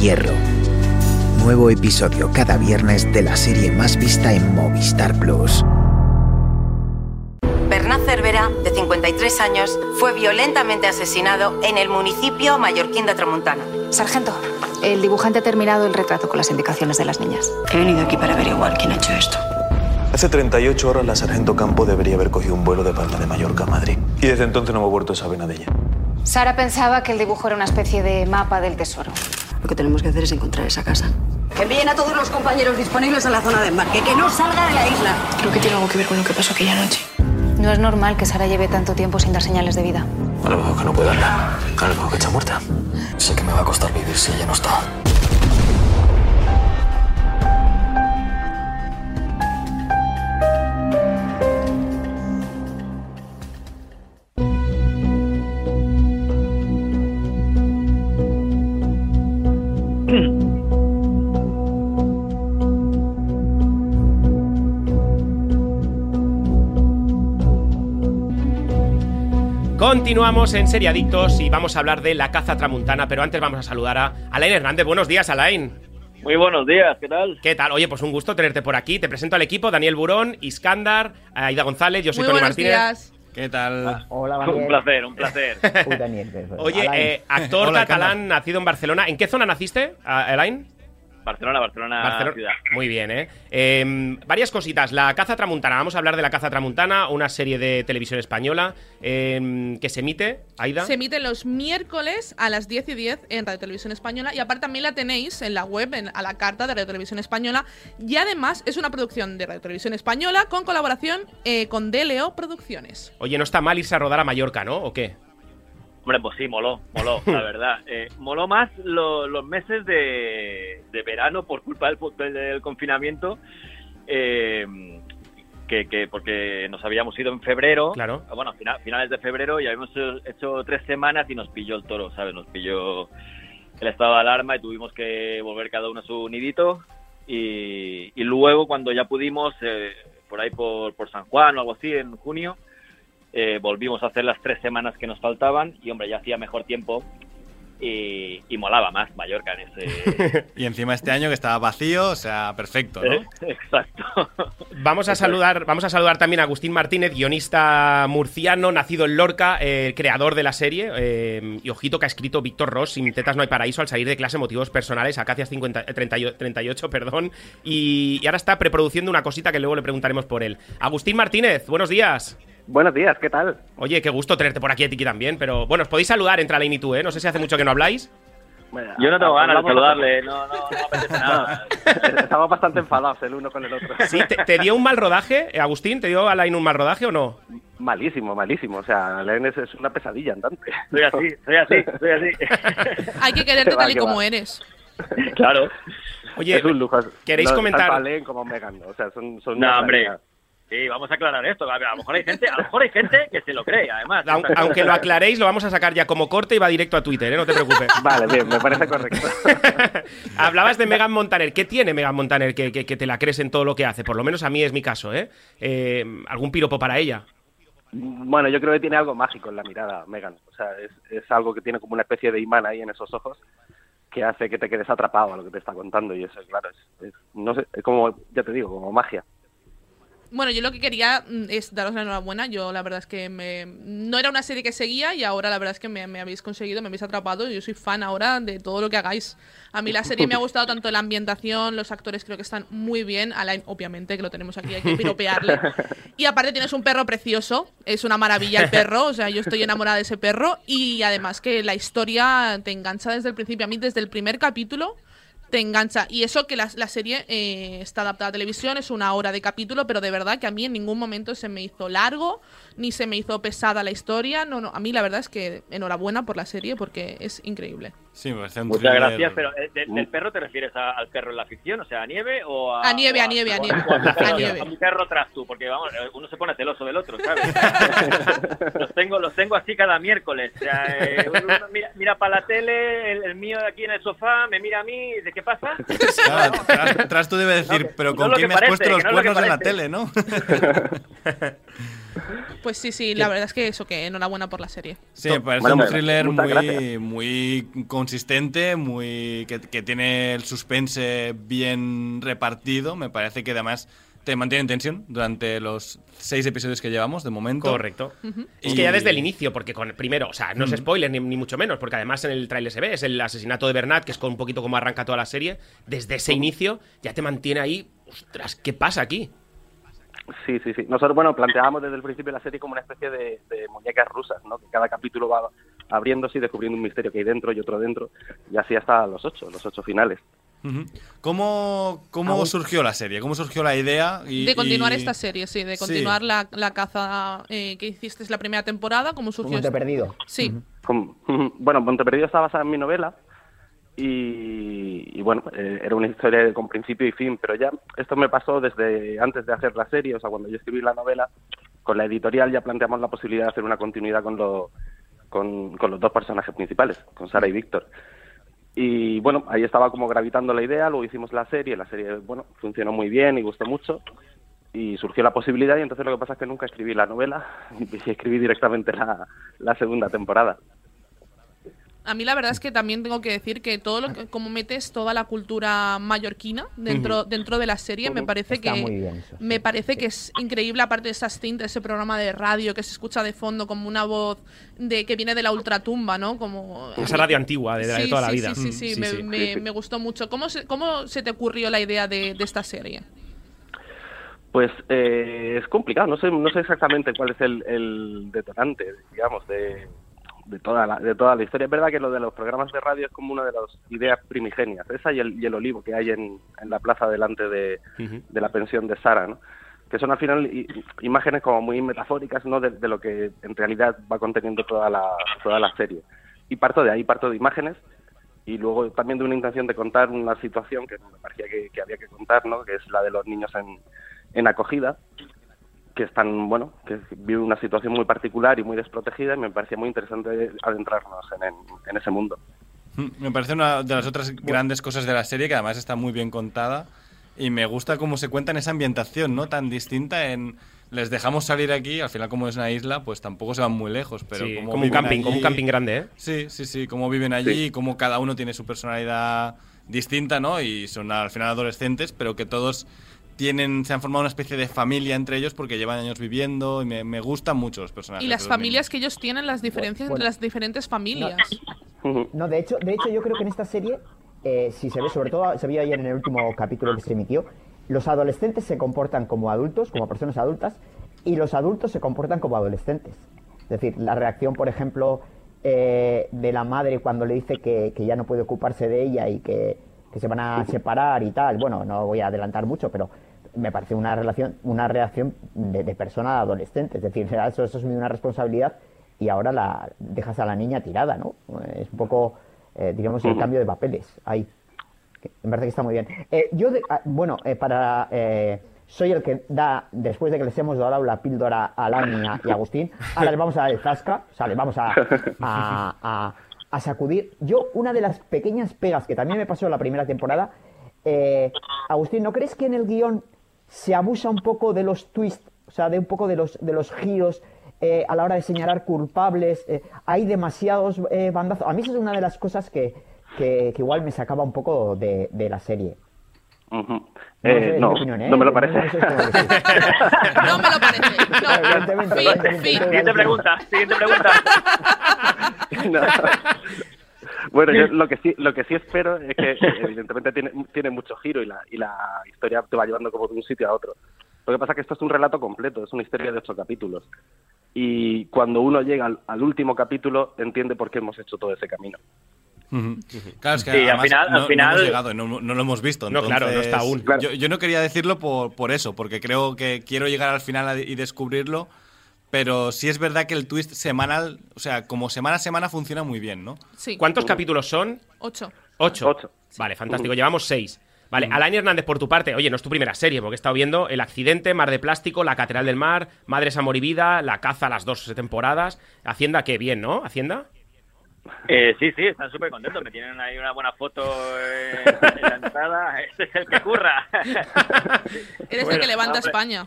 Hierro. Nuevo episodio cada viernes de la serie más vista en Movistar Plus. Bernat Cervera, de 53 años, fue violentamente asesinado en el municipio mallorquín de Tramuntana. Sargento, el dibujante ha terminado el retrato con las indicaciones de las niñas. He venido aquí para averiguar quién ha hecho esto. Hace 38 horas la sargento Campo debería haber cogido un vuelo de Palma de Mallorca a Madrid. Y desde entonces no hemos vuelto a saber nada de ella. Sara pensaba que el dibujo era una especie de mapa del tesoro. Lo que tenemos que hacer es encontrar esa casa. Que envíen a todos los compañeros disponibles a la zona de embarque, que no salga de la isla. Creo que tiene algo que ver con lo que pasó aquella noche. No es normal que Sara lleve tanto tiempo sin dar señales de vida. A lo mejor que no puede hablar. A lo mejor que está muerta. Sé que me va a costar vivir si ella no está. Continuamos en Seriadictos y vamos a hablar de La caza tramuntana, pero antes vamos a saludar a Alain Hernández. Buenos días, Alain. Muy buenos días, ¿qué tal? ¿Qué tal? Oye, pues un gusto tenerte por aquí. Te presento al equipo, Daniel Burón, Iskandar, Aida González, yo soy Muy Tony buenos Martínez. días. ¿Qué tal? Hola, Un placer, un placer. Uy, Daniel, perdón. Oye, eh, actor Hola, catalán, nacido en Barcelona. ¿En qué zona naciste, a- Alain? Barcelona, Barcelona, Barcelona. ciudad. Muy bien, ¿eh? Eh, Varias cositas. La caza tramuntana. Vamos a hablar de la caza tramuntana, una serie de televisión española eh, que se emite, Aida. Se emite los miércoles a las 10 y 10 en Radio Televisión Española y aparte también la tenéis en la web, en- a la carta de Radio Televisión Española y además es una producción de Radio Televisión Española con colaboración eh, con DLO Producciones. Oye, no está mal irse a rodar a Mallorca, ¿no? ¿O qué? Hombre, pues sí, moló, moló, la verdad. Eh, moló más lo- los meses de, de verano por culpa del, confinamiento, eh, que, que porque nos habíamos ido en febrero. Claro. Bueno, fina- finales de febrero y habíamos hecho, hecho tres semanas y nos pilló el toro, ¿sabes? Nos pilló el estado de alarma y tuvimos que volver cada uno a su nidito. Y, y luego, cuando ya pudimos, eh, por ahí por, por San Juan o algo así, en junio, eh, volvimos a hacer las tres semanas que nos faltaban y hombre ya hacía mejor tiempo y, y molaba más Mallorca en ese Y encima este año que estaba vacío, o sea, perfecto, ¿no? exacto Vamos a saludar, vamos a saludar también a Agustín Martínez, guionista murciano, nacido en Lorca, eh, creador de la serie, eh, y ojito que ha escrito Víctor Ross, sin tetas no hay paraíso, al salir de clase, motivos personales, Acacias 50, eh, 30 38, perdón, y, y ahora está preproduciendo una cosita que luego le preguntaremos por él. Agustín Martínez, buenos días. Buenos días, ¿qué tal? Oye, qué gusto tenerte por aquí, a Tiki también, pero bueno, os podéis saludar entre Alain y tú, ¿eh? No sé si hace mucho que no habláis. yo no tengo ganas de saludarle no, no, no apetece nada Estamos bastante enfadados el uno con el otro. ¿Sí? ¿Te, te dio un mal rodaje, eh, Agustín? ¿Te dio Alain un mal rodaje o no? Malísimo, malísimo. O sea, Len es, es una pesadilla andante. soy así soy así soy así Hay que quererte tal y como va. eres. claro Oye, es un lujo. ¿queréis no, comentar? Tanto como Megan, ¿no? O sea, son, son no hombre. Sí vamos a aclarar esto a lo mejor hay gente a lo mejor hay gente que se lo cree además Aun- Aunque lo aclaréis, lo vamos a sacar ya como corte y va directo a Twitter, ¿eh? No te preocupes. Vale, bien, me parece correcto. Hablabas de Megan Montaner. ¿Qué tiene Megan Montaner que, que- que te la crees en todo lo que hace? Por lo menos a mí es mi caso, ¿eh? Eh, ¿Algún piropo para ella? Bueno, yo creo que tiene algo mágico en la mirada, Megan. O sea, es, es algo que tiene como una especie de imán ahí en esos ojos que hace que te quedes atrapado a lo que te está contando y eso, claro, es, es no sé, es como, ya te digo, como magia. Bueno, yo lo que quería mm, es daros la enhorabuena. Yo la verdad es que me... no era una serie que seguía y ahora la verdad es que me, me habéis conseguido, me habéis atrapado. Yo soy fan ahora de todo lo que hagáis. A mí la serie me ha gustado tanto la ambientación, los actores creo que están muy bien. Alain, obviamente, que lo tenemos aquí, hay que piropearle. Y aparte tienes un perro precioso, es una maravilla el perro, o sea, yo estoy enamorada de ese perro. Y además que la historia te engancha desde el principio. A mí desde el primer capítulo te engancha. Y eso que la, serie eh, está adaptada a televisión, es una hora de capítulo, pero de verdad que a mí en ningún momento se me hizo largo, ni se me hizo pesada la historia. No, no, a mí la verdad es que enhorabuena por la serie porque es increíble. Sí, me parece un Muchas thriller- gracias, pero eh, ¿del, del perro te refieres a- al perro en la ficción? O sea, a Nieve o a. A Nieve, o a Nieve, a o Nieve. a, A Nieve. a mi perro tras tú, porque vamos, eh, uno se pone celoso del otro, ¿sabes? los, tengo, los tengo así cada miércoles. O sea, eh, uno mira, mira para la tele, el, el mío aquí en el sofá, me mira a mí y dice, ¿qué pasa? Claro, tras, tras tú debe decir, pero no ¿con lo quién que me has parece, puesto los no cuernos en la tele, no? Pues sí, sí, la verdad es que eso, que enhorabuena por la serie. Sí, me parece Bueno, un thriller gracias. muy, muy consistente, muy que, que tiene el suspense bien repartido. Me parece que además te mantiene en tensión durante los seis episodios que llevamos de momento. Correcto. Es Y- que ya desde el inicio, porque con primero, o sea, no es spoiler ni, ni mucho menos, porque además en el tráiler se ve, es el asesinato de Bernat, que es con un poquito como arranca toda la serie. Desde ese inicio ya te mantiene ahí. Ostras, ¿qué pasa aquí? Sí, sí, sí. Nosotros, bueno, planteábamos desde el principio la serie como una especie de, de muñecas rusas, ¿no? Que cada capítulo va abriéndose y descubriendo un misterio que hay dentro y otro dentro, y así hasta los ocho, los ocho finales. ¿Cómo, cómo surgió la serie? ¿Cómo surgió la idea? Y, de continuar y- esta serie, sí, de Sí. continuar la, la caza eh, que hiciste la primera temporada, como surgió Monte? Perdido. Sí. Bueno, Monteperdido está basada en mi novela y, bueno, eh, era una historia con principio y fin, pero ya esto me pasó desde antes de hacer la serie, o sea, cuando yo escribí la novela, con la editorial ya planteamos la posibilidad de hacer una continuidad con, lo- con los dos personajes principales, con Sara y Víctor. Y bueno, ahí estaba como gravitando la idea, luego hicimos la serie, la serie, bueno, funcionó muy bien y gustó mucho. Y surgió la posibilidad y entonces lo que pasa es que nunca escribí la novela y escribí directamente la, la segunda temporada. A mí la verdad es que también tengo que decir que todo lo que, como metes toda la cultura mallorquina dentro, dentro de la serie, me parece Está que muy bien eso, me parece que es increíble aparte de esas cintas, ese programa de radio que se escucha de fondo como una voz de que viene de la ultratumba, ¿no? Como Esa radio antigua de, de Sí, toda la vida. Sí, sí, sí, Mm, me, sí. me- me gustó mucho. ¿Cómo se, ¿Cómo se te ocurrió la idea de, de esta serie? Pues eh, es complicado, no sé, no sé exactamente cuál es el, el detonante, digamos, de, de, toda la, de toda la historia. Es verdad que lo de los programas de radio es como una de las ideas primigenias, esa y el, y el olivo que hay en, en la plaza delante de, de la pensión de Sara, ¿no? que son al final i- imágenes como muy metafóricas ¿no? de, de lo que en realidad va conteniendo toda la, toda la serie. Y parto de ahí, parto de imágenes y luego también de una intención de contar una situación que me parecía que, que había que contar, ¿no? que es la de los niños en, en acogida, que están, bueno, que viven una situación muy particular y muy desprotegida y me parecía muy interesante adentrarnos en, en, en ese mundo. Mm, Me parece una de las otras grandes cosas de la serie que además está muy bien contada y me gusta cómo se cuenta en esa ambientación, ¿no? Tan distinta en les dejamos salir aquí, al final como es una isla, pues tampoco se van muy lejos, pero Sí, como como un camping, como un camping grande, ¿eh? Sí, sí, sí, cómo viven allí, y cómo cada uno tiene su personalidad distinta, ¿no? Y son al final adolescentes, pero que todos tienen se han formado una especie de familia entre ellos porque llevan años viviendo y me, me gustan mucho los personajes. Y las familias que ellos tienen, las diferencias Bueno. entre las diferentes familias. No, de hecho, de hecho yo creo que en esta serie, eh, si se ve, sobre todo se vio ayer en el último capítulo que se emitió, los adolescentes se comportan como adultos, como personas adultas, y los adultos se comportan como adolescentes. Es decir, la reacción, por ejemplo, eh, de la madre cuando le dice que, que ya no puede ocuparse de ella y que, que se van a separar y tal. Bueno, no voy a adelantar mucho, pero me parece una relación, una reacción de, de persona adolescente. Es decir, eso, eso es una responsabilidad y ahora la dejas a la niña tirada, ¿no? Es un poco, eh, digamos, el cambio de papeles ahí. Me parece que está muy bien. Eh, yo, de- ah, bueno, eh, para. soy el que da, después de que les hemos dado la píldora a Lani y a- y a Agustín, ahora les vamos a dar el zasca, o sea, les vamos a, a, a- a sacudir. Yo, una de las pequeñas pegas que también me pasó en la primera temporada, eh, Agustín, ¿no crees que en el guion se abusa un poco de los twists, o sea, de un poco de los, de los giros eh, a la hora de señalar culpables, eh, hay demasiados eh, bandazos. A mí esa es una de las cosas que, que, que igual me sacaba un poco de, de la serie. Ujú. No, Eh, no, opinión, ¿eh? no me lo parece. No me lo parece. No. Evidentemente, Fin, evidentemente, fin. Siguiente pregunta, siguiente pregunta. No. Bueno, yo lo que sí, lo que sí espero es que evidentemente tiene, tiene mucho giro y la, y la historia te va llevando como de un sitio a otro. Lo que pasa es que esto es un relato completo, es una historia de ocho capítulos. Y cuando uno llega al, al último capítulo, entiende por qué hemos hecho todo ese camino. Claro, es que Sí, al final- al no, no final- hemos llegado, no, no lo hemos visto. No, claro, no entonces, está aún. Yo, yo no quería decirlo por, por eso, porque creo que quiero llegar al final y descubrirlo, pero sí es verdad que el twist semanal, o sea, como semana a semana funciona muy bien, ¿no? Sí. ¿Cuántos capítulos son? Ocho. Ocho. Ocho. Vale, fantástico. Llevamos seis. Vale, Alain Hernández, por tu parte, oye, no es tu primera serie, porque he estado viendo El Accidente, Mar de Plástico, La Catedral del Mar, Madres Amor y Vida, La Caza, las dos temporadas. Hacienda, qué bien, ¿no? Hacienda. Eh, sí, sí, están súper contentos. Me tienen ahí una buena foto eh, en la entrada. Este es el que curra. Eres el que levanta hombre. España.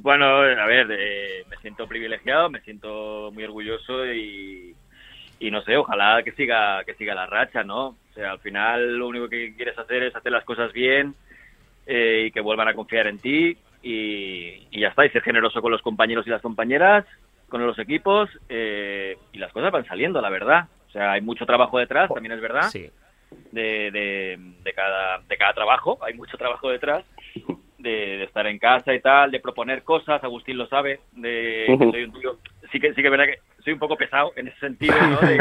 Bueno, a ver, eh, me siento privilegiado, me siento muy orgulloso y, y no sé, ojalá que siga que siga la racha, ¿no? O sea, al final lo único que quieres hacer es hacer las cosas bien eh, y que vuelvan a confiar en ti y, y ya está, y ser generoso con los compañeros y las compañeras, con los equipos eh, y las cosas van saliendo, la verdad. O sea, hay mucho trabajo detrás, también es verdad. Sí. De, de, de cada, de cada trabajo, hay mucho trabajo detrás de, de estar en casa y tal, de proponer cosas, Agustín lo sabe, de que soy un tío, sí que sí que es verdad que soy un poco pesado en ese sentido, ¿no? De,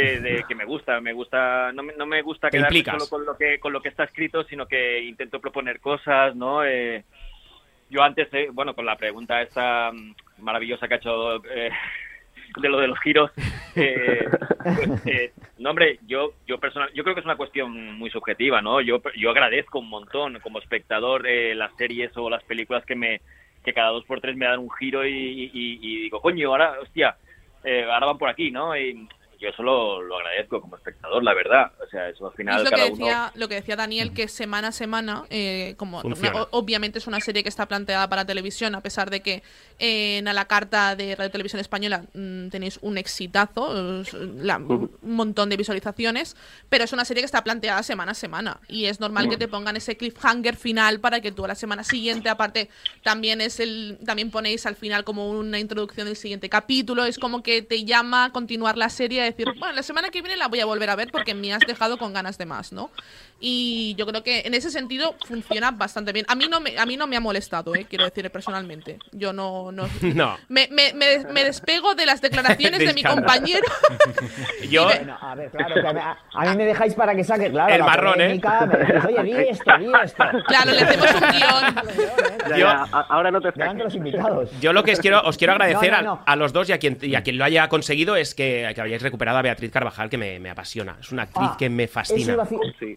de- de que me gusta, me gusta, no me, no me gusta quedarme solo con lo que con lo que está escrito, sino que intento proponer cosas, ¿no? Eh, yo antes, eh, bueno, con la pregunta esta mm, maravillosa que ha hecho eh, de lo de los giros, eh, pues, eh, no hombre, yo yo personal, yo creo que es una cuestión muy subjetiva, ¿no? Yo yo agradezco un montón como espectador eh, las series o las películas que me que cada dos por tres me dan un giro y, y- y digo coño ahora hostia eh, ahora van por aquí, ¿no? Y yo eso lo, lo agradezco como espectador, la verdad. O sea, eso al final es lo cada que, uno decía, lo que decía Daniel, que semana a semana, eh, como obviamente es una serie que está planteada para televisión, a pesar de que eh, en a la carta de Radio Televisión Española mm, tenéis un exitazo, la- un montón de visualizaciones, pero es una serie que está planteada semana a semana. Y es normal que te pongan ese cliffhanger final para que tú a la semana siguiente, aparte, también es el también ponéis al final como una introducción del siguiente capítulo. Es como que te llama a continuar la serie a decir, bueno, la semana que viene la voy a volver a ver porque me has dejado con ganas de más, ¿no? Y yo creo que en ese sentido funciona bastante bien. A mí no me, a mí no me ha molestado, ¿eh? quiero decir personalmente. Yo no... no No. me, me, me, me despego de las declaraciones de mi compañero. Yo, Bueno, a ver, claro, que a, mí- a- a mí me dejáis para que saque, claro, El marrón, ¿eh? polémica, me decís, oye, di esto, di esto. Claro, le hacemos un guion. Yo- a- ahora no te los invitados. yo lo que os quiero, os quiero agradecer No, a- no, no. A, los dos y a, quien, y a quien lo haya conseguido es que, que hayáis recuperado a Beatriz Carvajal, que me, me apasiona. Es una actriz Ah, que me Eso fascina. iba a decir, Sí, sí,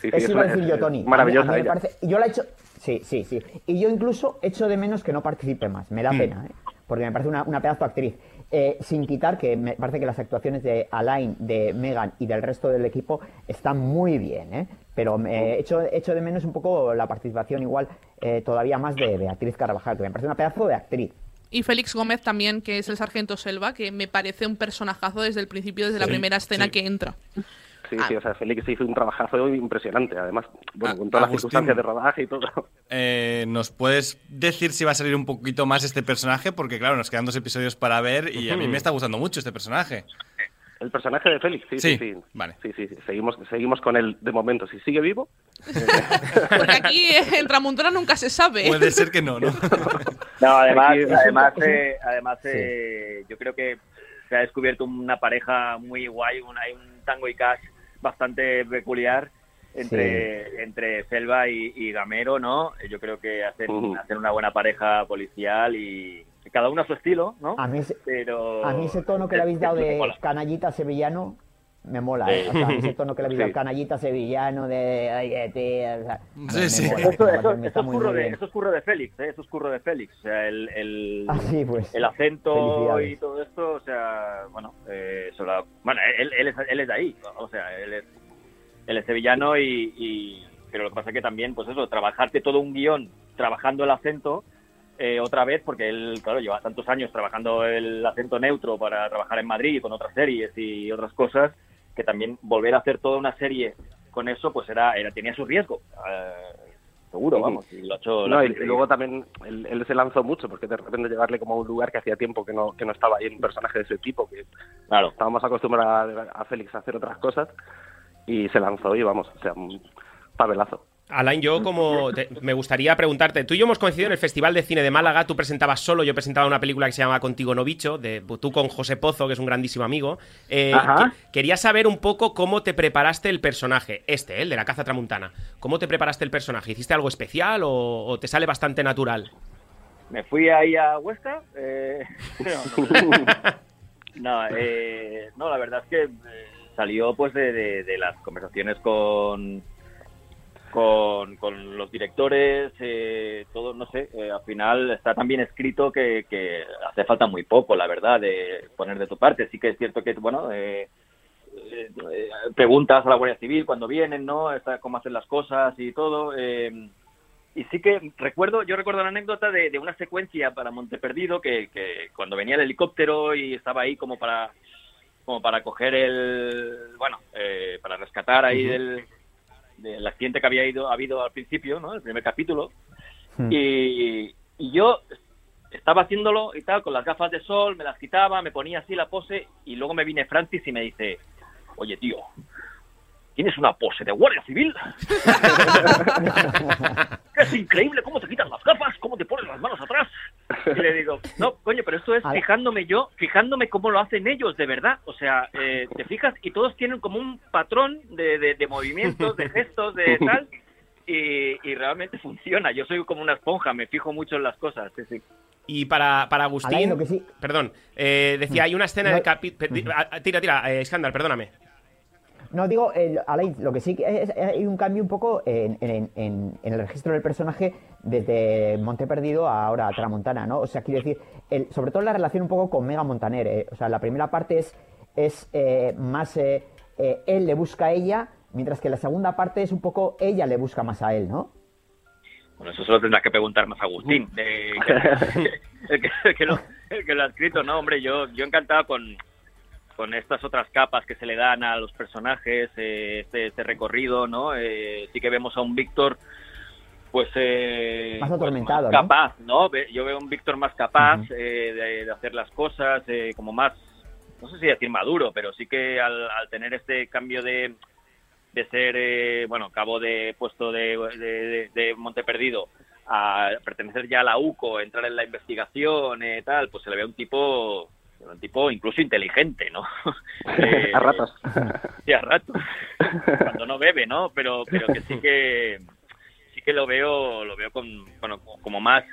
sí, eso iba a decir yo, Tony. Maravillosa A mí- a mí me ella. parece- yo la he hecho... Sí, sí, sí. Y yo incluso echo de menos que no participe más. Me da Mm. pena, ¿eh? Porque me parece una, una pedazo de actriz. Eh, sin quitar que me parece que las actuaciones de Alain, de Megan y del resto del equipo están muy bien, ¿eh? Pero me echo, echo de menos un poco la participación igual eh, todavía más de Beatriz Carvajal, que me parece una pedazo de actriz. Y Félix Gómez también, que es el sargento Selva, que me parece un personajazo desde el principio, desde la primera escena sí. que entra. Sí, Ah. sí, o sea, Félix hizo un trabajazo impresionante, además, bueno, Ah, con todas las circunstancias de rodaje y todo. Eh, ¿Nos puedes decir si va a salir un poquito más este personaje? Porque claro, nos quedan dos episodios para ver y a mí me está gustando mucho este personaje. El personaje de Félix, sí, sí, Sí, sí. vale. Sí, sí, sí. Seguimos, seguimos con él de momento. Si sigue vivo, Porque aquí en Tramuntana nunca se sabe. Puede ser que no, ¿no? No, además, además, eh, además eh, yo creo que se ha descubierto una pareja muy guay, un, hay un tango y cash bastante peculiar entre, entre Selva y, y Gamero, ¿no? Yo creo que hacen, Ujú. hacen una buena pareja policial y cada uno a su estilo, ¿no? A mí, ese- Pero a mí ese tono que le habéis dado de canallita sevillano me mola, ¿eh? O sea, a mí ese tono que le habéis dado Sí. canallita sevillano de... Ay, tío, o sea, me- Sí, me sí. mola, Eso, es curro de, bien. eso es curro de Félix, ¿eh? eso es curro de Félix. O sea, el, el, Ah, sí, pues. el acento y todo esto, o sea, bueno, eh, eso la- bueno, él, él, es, él es de ahí, o sea, él es, él es sevillano y, y- pero lo que pasa es que también, pues eso, trabajarte todo un guion trabajando el acento, eh, otra vez, porque él, claro, lleva tantos años trabajando el acento neutro para trabajar en Madrid con otras series y otras cosas, que también volver a hacer toda una serie con eso, pues era, era tenía su riesgo. Eh, seguro, vamos. Y lo ha hecho, No, y luego también él, él se lanzó mucho, porque de repente llevarle como a un lugar que hacía tiempo que no, que no estaba ahí un personaje de ese tipo, que Claro. estábamos acostumbrados a, a Félix a hacer otras cosas, y se lanzó y vamos, o sea, un pabelazo. Alain, yo como te- me gustaría preguntarte, tú y yo hemos coincidido en el Festival de Cine de Málaga, tú presentabas solo, yo presentaba una película que se llama Contigo no bicho, de, tú con José Pozo, que es un grandísimo amigo. Eh, que- quería saber un poco cómo te preparaste el personaje, este, el de la caza tramuntana. ¿Cómo te preparaste el personaje? ¿Hiciste algo especial o, o te sale bastante natural? Me fui ahí a Huesca. eh, no, no, no, eh, no, la verdad es que eh, salió pues de, de- de las conversaciones con con, con los directores, eh, todo, no sé, eh, al final está tan bien escrito que, que hace falta muy poco, la verdad, de poner de tu parte. Sí que es cierto que, bueno, eh, eh, preguntas a la Guardia Civil cuando vienen, ¿no? Está, cómo hacen las cosas y todo. eh, y sí que recuerdo, yo recuerdo la anécdota de, de una secuencia para Monteperdido que, que cuando venía el helicóptero y estaba ahí como para como para coger el bueno eh, para rescatar ahí del, del accidente que había ido habido al principio, ¿no? El primer capítulo y, y yo estaba haciéndolo y tal con las gafas de sol, me las quitaba, me ponía así la pose y luego me vine Francis y me dice, oye tío, tienes una pose de guardia civil. es increíble cómo te quitas las gafas, cómo te pones las manos atrás. Y le digo, no, coño, pero esto es fijándome yo, fijándome cómo lo hacen ellos, de verdad. O sea, eh, te fijas y todos tienen como un patrón de, de, de movimientos, de gestos, de tal. Y, y realmente funciona. Yo soy como una esponja, me fijo mucho en las cosas. sí, sí. Y para, para Agustín, Alain, lo que sí- perdón, eh, decía, hay una escena No- del capítulo... Tira, tira, eh, Iskandar, perdóname. No, digo, el- Alain, lo que sí que es, hay un cambio un poco en, en- en- en el registro del personaje desde Monte Perdido a ahora a Tramontana, ¿no? O sea, quiero decir, el- sobre todo la relación un poco con Mega Montaner. eh. O sea, la primera parte es, es eh, más eh, eh, él le busca a ella, mientras que la segunda parte es un poco ella le busca más a él, ¿no? Bueno, eso solo tendrás que preguntar más a Agustín, eh, que- el, que, el que lo, el que lo ha escrito. No, hombre, yo, yo encantado con, con estas otras capas que se le dan a los personajes, eh, este, este recorrido, ¿no? Eh, sí que vemos a un Víctor, pues... eh, Más pues, atormentado, capaz, ¿no? Yo veo a un Víctor más capaz eh, de, de hacer las cosas, eh, como más, no sé si decir maduro, pero sí que al, al tener este cambio de de ser, eh, bueno, cabo de puesto de, de, de- Monteperdido a pertenecer ya a la UCO, entrar en la investigación, eh, tal, pues se le ve un tipo, un tipo incluso inteligente, ¿no? Eh, a ratos. Sí, a ratos. Cuando no bebe, ¿no? Pero, pero que sí que, sí que lo veo, lo veo con, bueno, como más,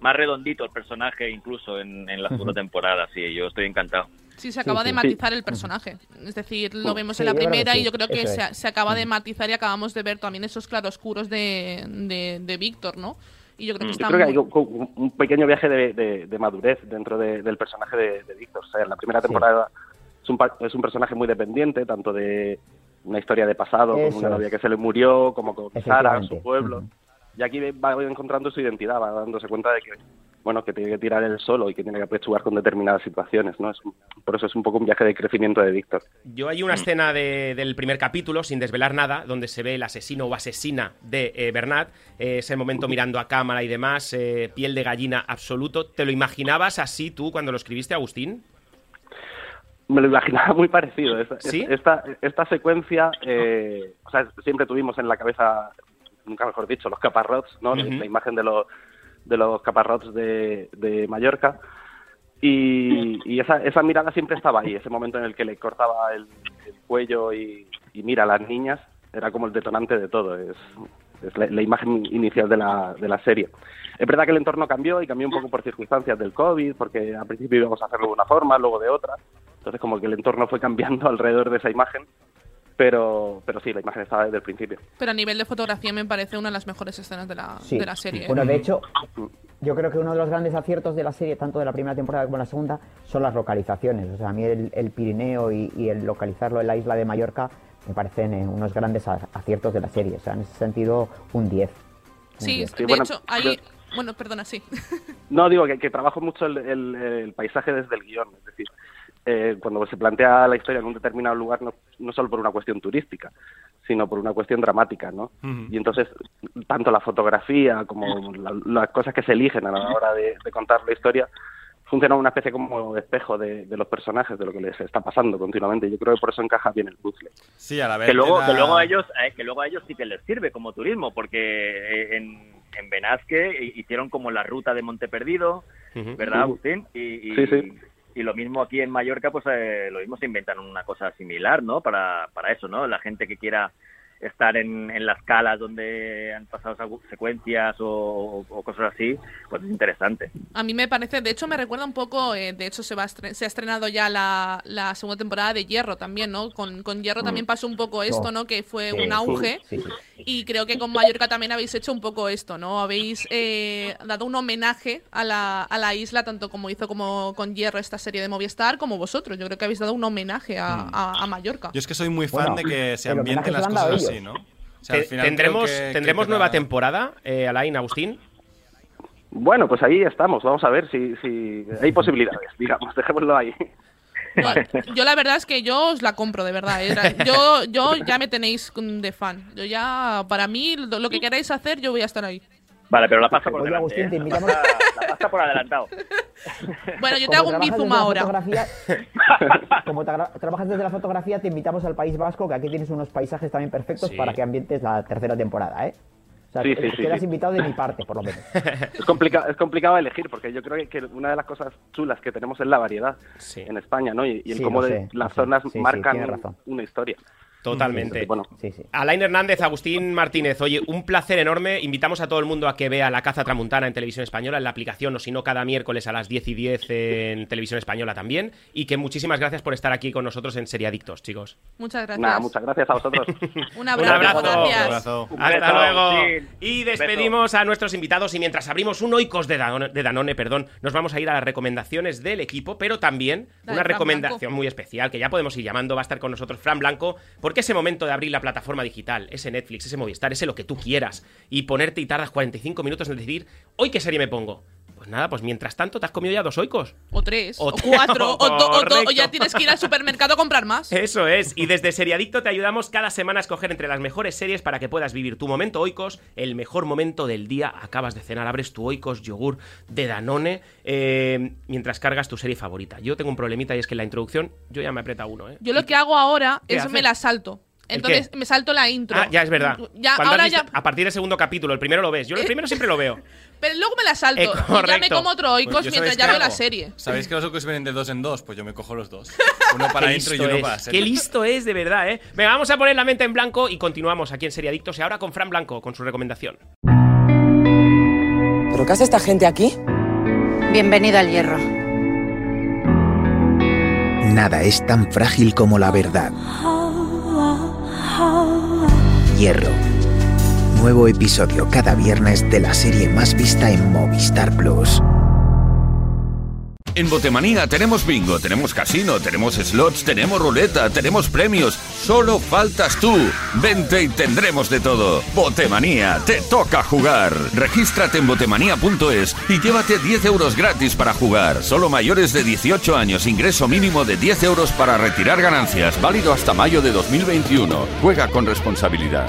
más redondito el personaje incluso en, en la segunda temporada, sí, yo estoy encantado. Sí, se acaba sí, de sí. matizar el personaje. Es decir, lo vemos Sí, en la primera sí, y yo creo que se, se acaba de matizar y acabamos de ver también esos claroscuros de, de, de Víctor, ¿no? Y yo creo que Yo está creo que hay un, un pequeño viaje de, de- de madurez dentro de- del personaje de, de Víctor. O sea, en la primera temporada es, un, pa- es un personaje muy dependiente, tanto de una historia de pasado, Eso con una novia que se le murió, como con Sara, su pueblo. Y aquí va encontrando su identidad, va dándose cuenta de que bueno que tiene que tirar él solo y que tiene que apechugar con determinadas situaciones. ¿no? Es un- por eso es un poco un viaje de crecimiento de Víctor. Yo hay una escena de- del primer capítulo, sin desvelar nada, donde se ve el asesino o asesina de eh, Bernat, eh, ese momento mirando a cámara y demás, eh, piel de gallina absoluto. ¿Te lo imaginabas así tú cuando lo escribiste, Agustín? Me lo imaginaba muy parecido. Esta, ¿Sí? esta, esta secuencia, eh, o sea, siempre tuvimos en la cabeza, nunca mejor dicho, los caparrots, ¿no? La imagen de los, de los caparrots de, de Mallorca. Y, esa, esa mirada siempre estaba ahí, ese momento en el que le cortaba el, el cuello y, mira a las niñas, era como el detonante de todo, es, la imagen inicial de la, de la serie. Es verdad que el entorno cambió y cambió un poco por circunstancias del COVID, porque al principio íbamos a hacerlo de una forma, luego de otra. Entonces como que el entorno fue cambiando alrededor de esa imagen, pero, pero sí, la imagen estaba desde el principio. Pero a nivel de fotografía me parece una de las mejores escenas de la, Sí. de la serie. ¿eh? Bueno, de hecho, yo creo que uno de los grandes aciertos de la serie, tanto de la primera temporada como de la segunda, son las localizaciones. O sea, a mí el, el Pirineo y, y el localizarlo en la isla de Mallorca me parecen eh, unos grandes a- aciertos de la serie. O sea, en ese sentido, un 10. Un Sí, 10. de hecho, hay, Bueno, perdona, sí. No, digo que, que trabajo mucho el, el- el paisaje desde el guion, es decir, eh, cuando se plantea la historia en un determinado lugar, no, no solo por una cuestión turística, sino por una cuestión dramática, ¿no? Y entonces, tanto la fotografía como la- las cosas que se eligen a la hora de, de contar la historia, funcionan una especie como espejo de, de los personajes, de lo que les está pasando continuamente. Yo creo que por eso encaja bien el puzzle. Sí, a la vez. que luego, que luego a ellos, eh, que luego a ellos sí que les sirve como turismo, porque eh, en, en Benasque hicieron como la ruta de Monte Perdido, ¿verdad, Agustín? Y, y, Sí, sí. Y lo mismo aquí en Mallorca, pues eh, lo mismo se inventan una cosa similar, ¿no? Para, para eso, ¿no? La gente que quiera estar en, en las calas donde han pasado secuencias o, o cosas así, pues es interesante. A mí me parece, de hecho me recuerda un poco, eh, de hecho se va se ha estrenado ya la, la segunda temporada de Hierro también, ¿no? Con, con Hierro también pasó un poco esto, ¿no? Que fue Sí, un auge. sí, sí. Y creo que con Mallorca también habéis hecho un poco esto, ¿no? Habéis eh, dado un homenaje a la, a la isla, tanto como hizo como con Hierro esta serie de Movistar, como vosotros. Yo creo que habéis dado un homenaje a, Mm. a- a Mallorca. Yo es que soy muy Bueno, fan de que se ambienten las cosas ellos. ¿no? O sea, al Te- final ¿Tendremos, que- ¿tendremos que nueva da- temporada, eh, Alain, Agustín? Bueno, pues ahí estamos. Vamos a ver si, si hay posibilidades, digamos. Dejémoslo ahí. Yo la verdad es que yo os la compro, de verdad. era- Yo, yo ya me tenéis de fan. Yo ya, para mí, lo que queráis hacer, yo voy a estar ahí. Vale, pero la pasta por Oye, delante. Agustín, ¿eh? te La pasta- La pasta por adelantado. Bueno, yo te hago un bizum ahora. fotografía- como tra- trabajas desde la fotografía, te invitamos al País Vasco, que aquí tienes unos paisajes también perfectos Sí. para que ambientes la tercera temporada, ¿eh? O sea, Sí, sí, invitado de mi parte, por lo menos. Es, complicado es complicado elegir, porque yo creo que, una de las cosas chulas que tenemos es la variedad en España, ¿no? Y, y el Sí, cómo de- las zonas marcan una historia. Totalmente. Bueno, Sí, sí. Alain Hernández, Agustín Martínez, oye, un placer enorme. Invitamos a todo el mundo a que vea La Caza Tramuntana en Televisión Española, en la aplicación, o si no, cada miércoles a las 10 y 10 en Televisión Española también. Y que muchísimas gracias por estar aquí con nosotros en Seriadictos, chicos. Muchas gracias. nada, muchas gracias a vosotros. Un abrazo, Un abrazo. gracias. Un abrazo. Hasta beso, luego. sí. Y despedimos a nuestros invitados y mientras abrimos un Oikos de Danone, de Danone, perdón, nos vamos a ir a las recomendaciones del equipo, pero también una Fran recomendación Blanco. muy especial que ya podemos ir llamando, va a estar con nosotros Fran Blanco, porque ese momento de abrir la plataforma digital, ese Netflix, ese Movistar, ese lo que tú quieras y ponerte y tardas 45 minutos en decidir, ¿hoy qué serie me pongo? Pues nada, pues mientras tanto te has comido ya dos oicos. O tres, O cuatro, o, do- o do- o correcto. ya tienes que ir al supermercado a comprar más. Eso es, y desde Seriadicto te ayudamos cada semana a escoger entre las mejores series para que puedas vivir tu momento oikos, el mejor momento del día. Acabas de cenar, abres tu oikos yogur de Danone eh, mientras cargas tu serie favorita. Yo tengo un problemita y es que en la introducción yo ya me aprieta uno, ¿eh? Yo lo que hago ahora ¿Qué es haces? me la salto. ¿El Entonces me salto la intro. Ah, ya es verdad. Ya, ahora visto- ya. A partir del segundo capítulo, el primero lo ves. Yo el primero siempre lo veo. Pero luego me la salto. Eh, y ya me como otro oikos Pues mientras ya veo la serie. ¿Sabéis que los ocos vienen de dos en dos? Pues yo me cojo los dos. Uno para intro y uno es, para serie. Qué listo es, de verdad, ¿eh? Venga, vamos a poner la mente en blanco y continuamos aquí en Seriadictos y ahora con Fran Blanco, con su recomendación. ¿Pero qué hace esta gente aquí? Bienvenida al hierro. Nada es tan frágil como la verdad. Hierro. Nuevo episodio cada viernes de la serie más vista en Movistar Plus. En Botemanía tenemos bingo, tenemos casino, tenemos slots, tenemos ruleta, tenemos premios. Solo faltas tú. Vente y tendremos de todo. Botemanía, te toca jugar. Regístrate en botemanía.es y llévate 10 euros gratis para jugar. Solo mayores de 18 años, ingreso mínimo de 10 euros para retirar ganancias. Válido hasta mayo de 2021. Juega con responsabilidad.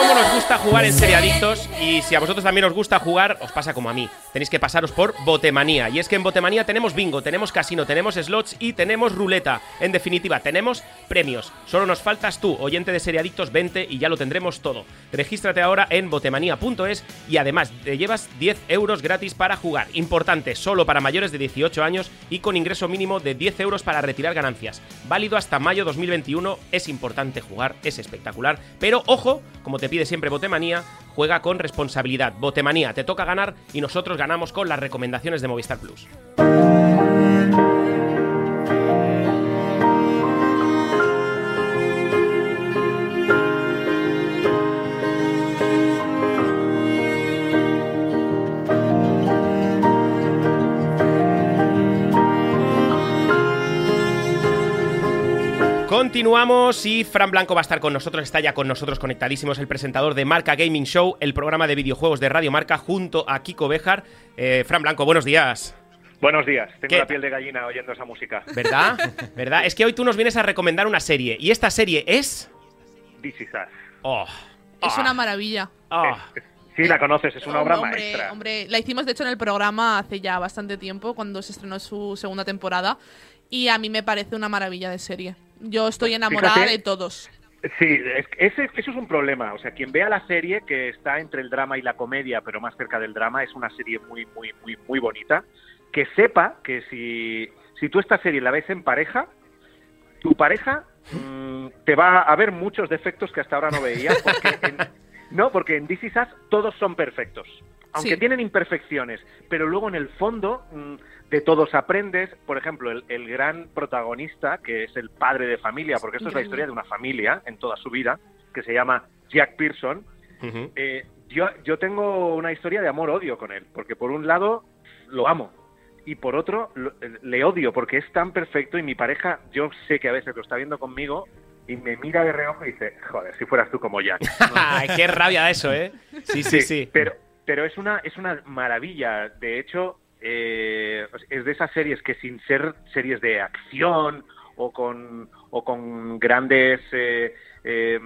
cómo nos gusta jugar en Seriadictos, y si a vosotros también os gusta jugar, os pasa como a mí. Tenéis que pasaros por Botemanía. Y es que en Botemanía tenemos bingo, tenemos casino, tenemos slots y tenemos ruleta. En definitiva, tenemos premios. Solo nos faltas tú, oyente de Seriadictos 20, y ya lo tendremos todo. Regístrate ahora en botemanía.es y además te llevas 10 euros gratis para jugar. Importante, solo para mayores de 18 años y con ingreso mínimo de 10 euros para retirar ganancias. Válido hasta mayo 2021. Es importante jugar, es espectacular. Pero ojo, como te pide siempre Botemanía, juega con responsabilidad. Botemanía, te toca ganar y nosotros ganamos con las recomendaciones de Movistar Plus. Continuamos y Fran Blanco va a estar con nosotros, está ya con nosotros conectadísimos el presentador de Marca Gaming Show, el programa de videojuegos de Radio Marca, junto a Kiko Bejar. Eh, Fran Blanco, buenos días. Buenos días, tengo ¿Qué? la piel de gallina oyendo esa música. ¿Verdad? ¿Verdad? Es que hoy tú nos vienes a recomendar una serie, y esta serie es... This is Us. Oh, Es una maravilla. oh. Sí, la conoces, es una obra hombre, maestra. Hombre, la hicimos de hecho en el programa hace ya bastante tiempo, cuando se estrenó su segunda temporada. Y a mí me parece una maravilla de serie. Yo estoy enamorada Fíjate. de todos. Sí, ese, eso es un problema. O sea, quien vea la serie, que está entre el drama y la comedia, pero más cerca del drama, es una serie muy, muy, muy, muy bonita. Que sepa que si, si tú esta serie la ves en pareja, tu pareja mm, te va a ver muchos defectos que hasta ahora no veía. Porque en- no, porque en Is Us todos son perfectos. Aunque Sí. tienen imperfecciones, pero luego en el fondo mm, de todos aprendes. Por ejemplo, el, el gran protagonista, que es el padre de familia, porque esto es la historia de una familia en toda su vida, que se llama Jack Pearson. Eh, yo, yo tengo una historia de amor-odio con él, porque por un lado lo amo y por otro lo- le odio porque es tan perfecto y mi pareja, yo sé que a veces lo está viendo conmigo y me mira de reojo y dice, joder, si fueras tú como Jack. Qué rabia eso, ¿eh? Sí, sí, sí. Pero, pero es una, es una maravilla. De hecho, eh, es de esas series que sin ser series de acción o con, o con grandes eh, eh,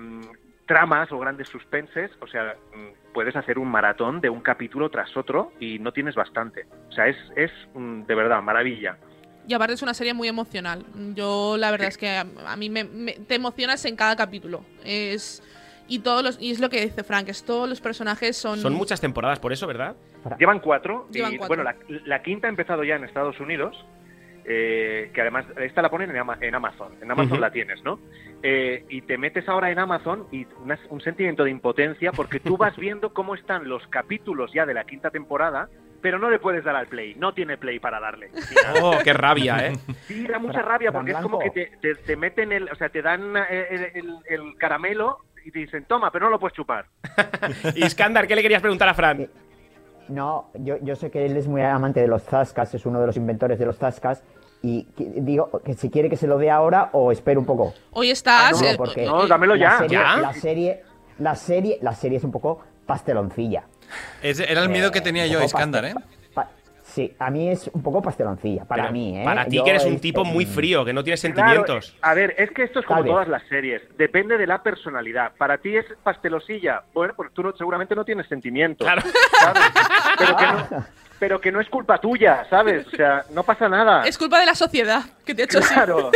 tramas o grandes suspenses, o sea, mm, puedes hacer un maratón de un capítulo tras otro y no tienes bastante. O sea, es, es mm, de verdad maravilla. Y aparte es una serie muy emocional. Yo la verdad es que a, a mí me, me- te emocionas en cada capítulo. Es y todos los y es lo que dice Frank, es todos los personajes son Son muchas temporadas por eso, ¿verdad? Llevan cuatro. y, Llevan cuatro. Bueno, la, la quinta ha empezado ya en Estados Unidos, eh, que además esta la ponen en, Ama- en Amazon. En Amazon la tienes, ¿no? Eh, y te metes ahora en Amazon y una- un sentimiento de impotencia porque tú vas viendo cómo están los capítulos ya de la quinta temporada, pero no le puedes dar al play. No tiene play para darle. Oh, qué rabia, ¿eh? Sí, da mucha rabia porque es como que te, te- te meten el, o sea, te dan eh, el, el- el caramelo y te dicen, toma, pero no lo puedes chupar. Iskandar, ¿qué le querías preguntar a Fran? No, yo, yo sé que él es muy amante de los Zaskas, es uno de los inventores de los Zaskas. Y que- digo que si quiere que se lo dé ahora o espero un poco. Hoy estás No, eh, porque No, dámelo la ya. serie- ¿Ya? La serie, la serie, la serie es un poco pasteloncilla. Ese era el miedo que tenía un yo, Iskandar, ¿eh? sí, a mí es un poco pasteloncilla, para Pero mí, ¿eh? Para ti, Yo que eres un tipo muy frío, que no tienes Claro, sentimientos. a ver, es que esto es como todas las series. Depende de la personalidad. Para ti es pastelosilla. Bueno, pues tú no- seguramente no tienes sentimientos. ¿sabes? Pero que, no, pero que no es culpa tuya, ¿sabes? O sea, no pasa nada. es culpa de la sociedad que te ha hecho así. Claro.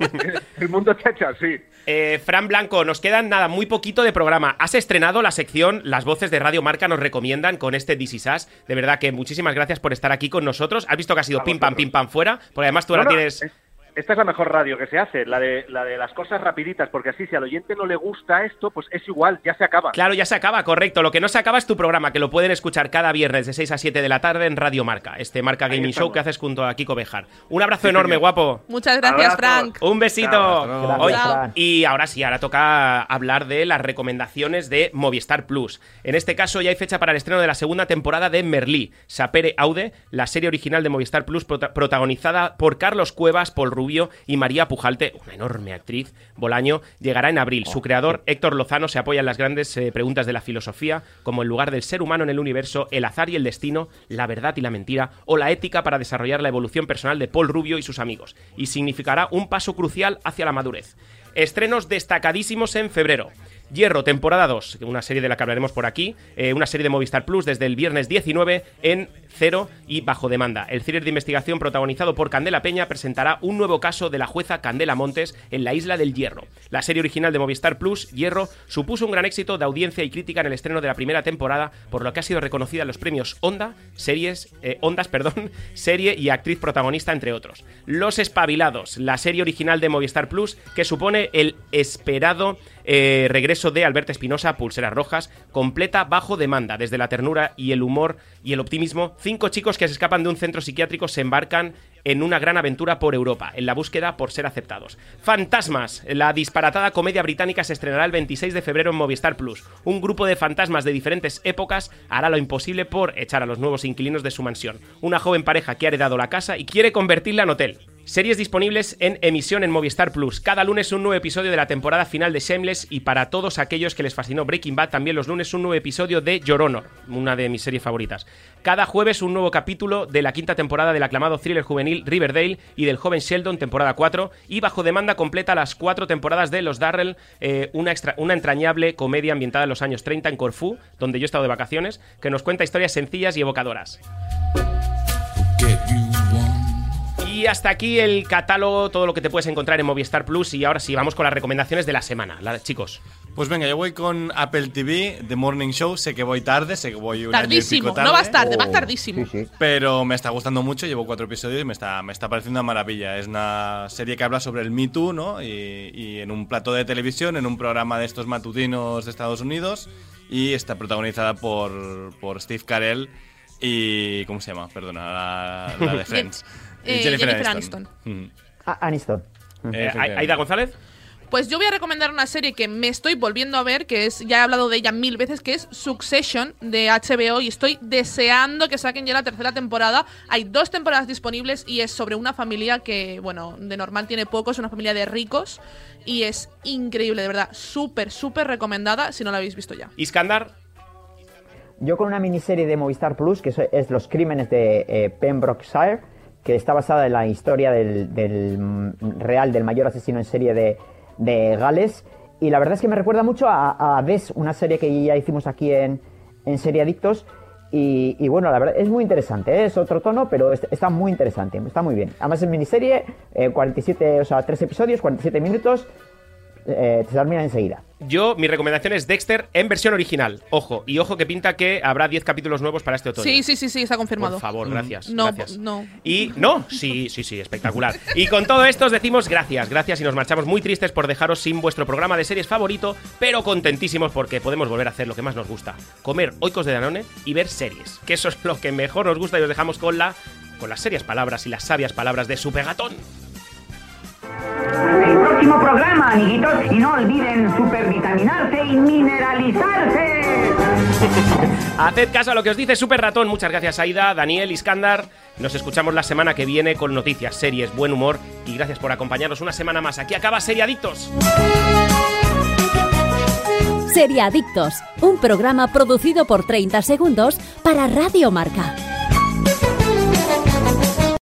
El mundo te ha hecho así. Eh, Fran Blanco, nos quedan nada, muy poquito de programa. Has estrenado la sección Las voces de Radio Marca nos recomiendan con este Is Us. De verdad que muchísimas gracias por estar aquí con nosotros. Has visto que ha sido pim pam, pim pam fuera, porque además tú ahora no, tienes... es- Esta es la mejor radio que se hace, la de, la de las cosas rapiditas, porque así si al oyente no le gusta esto, pues es igual, ya se acaba. Claro, ya se acaba, correcto. Lo que no se acaba es tu programa, que lo pueden escuchar cada viernes de 6 a 7 de la tarde en Radio Marca, este Marca Gaming. Show que haces junto a Kiko Bejar. Un abrazo Sí, enorme, señor. guapo. Muchas gracias, Frank. Un besito. Chao, y ahora sí, ahora toca hablar de las recomendaciones de Movistar Plus. En este caso ya hay fecha para el estreno de la segunda temporada de Merlí, Sapere Aude, la serie original de Movistar Plus prota- protagonizada por Carlos Cuevas, Paul Rubio y María Pujalte, una enorme actriz, Bolaño, llegará en abril. Su creador, Héctor Lozano, se apoya en las grandes eh, preguntas de la filosofía, como el lugar del ser humano en el universo, el azar y el destino, la verdad y la mentira, o la ética para desarrollar la evolución personal de Paul Rubio y sus amigos, y significará un paso crucial hacia la madurez. Estrenos destacadísimos en febrero. Hierro, temporada 2, una serie de la que hablaremos por aquí, eh, una serie de Movistar Plus desde el viernes 19 en Cero y Bajo Demanda. El thriller de investigación protagonizado por Candela Peña presentará un nuevo caso de la jueza Candela Montes en la isla del Hierro. La serie original de Movistar Plus, Hierro, supuso un gran éxito de audiencia y crítica en el estreno de la primera temporada, por lo que ha sido reconocida en los premios Onda, series, eh, perdón, serie y actriz protagonista, entre otros. Los Espabilados, la serie original de Movistar Plus, que supone el esperado eh, regreso de Alberto Espinosa, Pulseras Rojas, completa bajo demanda. Desde la ternura y el humor y el optimismo, cinco chicos que se escapan de un centro psiquiátrico se embarcan en una gran aventura por Europa, en la búsqueda por ser aceptados. Fantasmas, la disparatada comedia británica se estrenará el 26 de febrero en Movistar Plus. Un grupo de fantasmas de diferentes épocas hará lo imposible por echar a los nuevos inquilinos de su mansión. Una joven pareja que ha heredado la casa y quiere convertirla en hotel. Series disponibles en emisión en Movistar Plus. Cada lunes un nuevo episodio de la temporada final de Shameless y para todos aquellos que les fascinó Breaking Bad, también los lunes un nuevo episodio de Your Honor, una de mis series favoritas. Cada jueves un nuevo capítulo de la quinta temporada del aclamado thriller juvenil Riverdale y del joven Sheldon, temporada 4. Y bajo demanda completa las cuatro temporadas de Los Darrell, eh, una, extra- una entrañable comedia ambientada en los años 30 en Corfú, donde yo he estado de vacaciones, que nos cuenta historias sencillas y evocadoras. Y hasta aquí el catálogo, todo lo que te puedes encontrar en Movistar Plus. Y ahora sí, vamos con las recomendaciones de la semana. La- chicos. Pues venga, yo voy con Apple TV, The Morning Show. Sé que voy tarde, sé que voy un año y Tardísimo, pico tarde. no vas tarde, vas tardísimo. Pero me está gustando mucho, llevo cuatro episodios y me está, me está pareciendo una maravilla. Es una serie que habla sobre el Me Too, ¿no? Y, y en un plato de televisión, en un programa de estos matutinos de Estados Unidos. Y está protagonizada por, por Steve Carell y. ¿Cómo se llama? Perdona, la, la de Friends. Eh, Jennifer Aniston. Mm. Ah, Aniston. Eh, Aida González. Pues yo voy a recomendar una serie que me estoy volviendo a ver, que es, ya he hablado de ella mil veces, que es Succession de HBO y estoy deseando que saquen ya la tercera temporada. Hay dos temporadas disponibles y es sobre una familia que, bueno, de normal tiene poco, es una familia de ricos y es increíble, de verdad, súper, súper recomendada si no la habéis visto ya. Iskandar. Yo con una miniserie de Movistar Plus, que es, Los Crímenes de eh, Pembrokeshire, que está basada en la historia del, mm, real del mayor asesino en serie de, de Gales. Y la verdad es que me recuerda mucho a, a Des, una serie que ya hicimos aquí en, en Serie Adictos. Y, bueno, la verdad es muy interesante, ¿eh? es otro tono, pero es- está muy interesante, está muy bien. Además es miniserie, eh, 47, o sea, 3 episodios, 47 minutos, eh, se termina enseguida. Yo, mi recomendación es Dexter en versión original. Ojo, y ojo que pinta que habrá 10 capítulos nuevos para este otoño. Sí, sí, sí, sí, está confirmado. Por favor, gracias. No, gracias. no. Y no, sí, sí, sí, espectacular. Y con todo esto os decimos gracias, gracias y nos marchamos muy tristes por dejaros sin vuestro programa de series favorito, pero contentísimos porque podemos volver a hacer lo que más nos gusta, comer oicos de Danone y ver series, que eso es lo que mejor nos gusta y os dejamos con la con las serias palabras y las sabias palabras de Supergatón. El próximo programa, amiguitos, y no olviden supervitaminarse y mineralizarse. Haced caso a lo que os dice Super Ratón. Muchas gracias, Aida, Daniel, Iskandar. Nos escuchamos la semana que viene con noticias, series, buen humor y gracias por acompañarnos una semana más. Aquí acaba Serie Adictos. Seriadictos, un programa producido por 30 segundos para Radio Marca.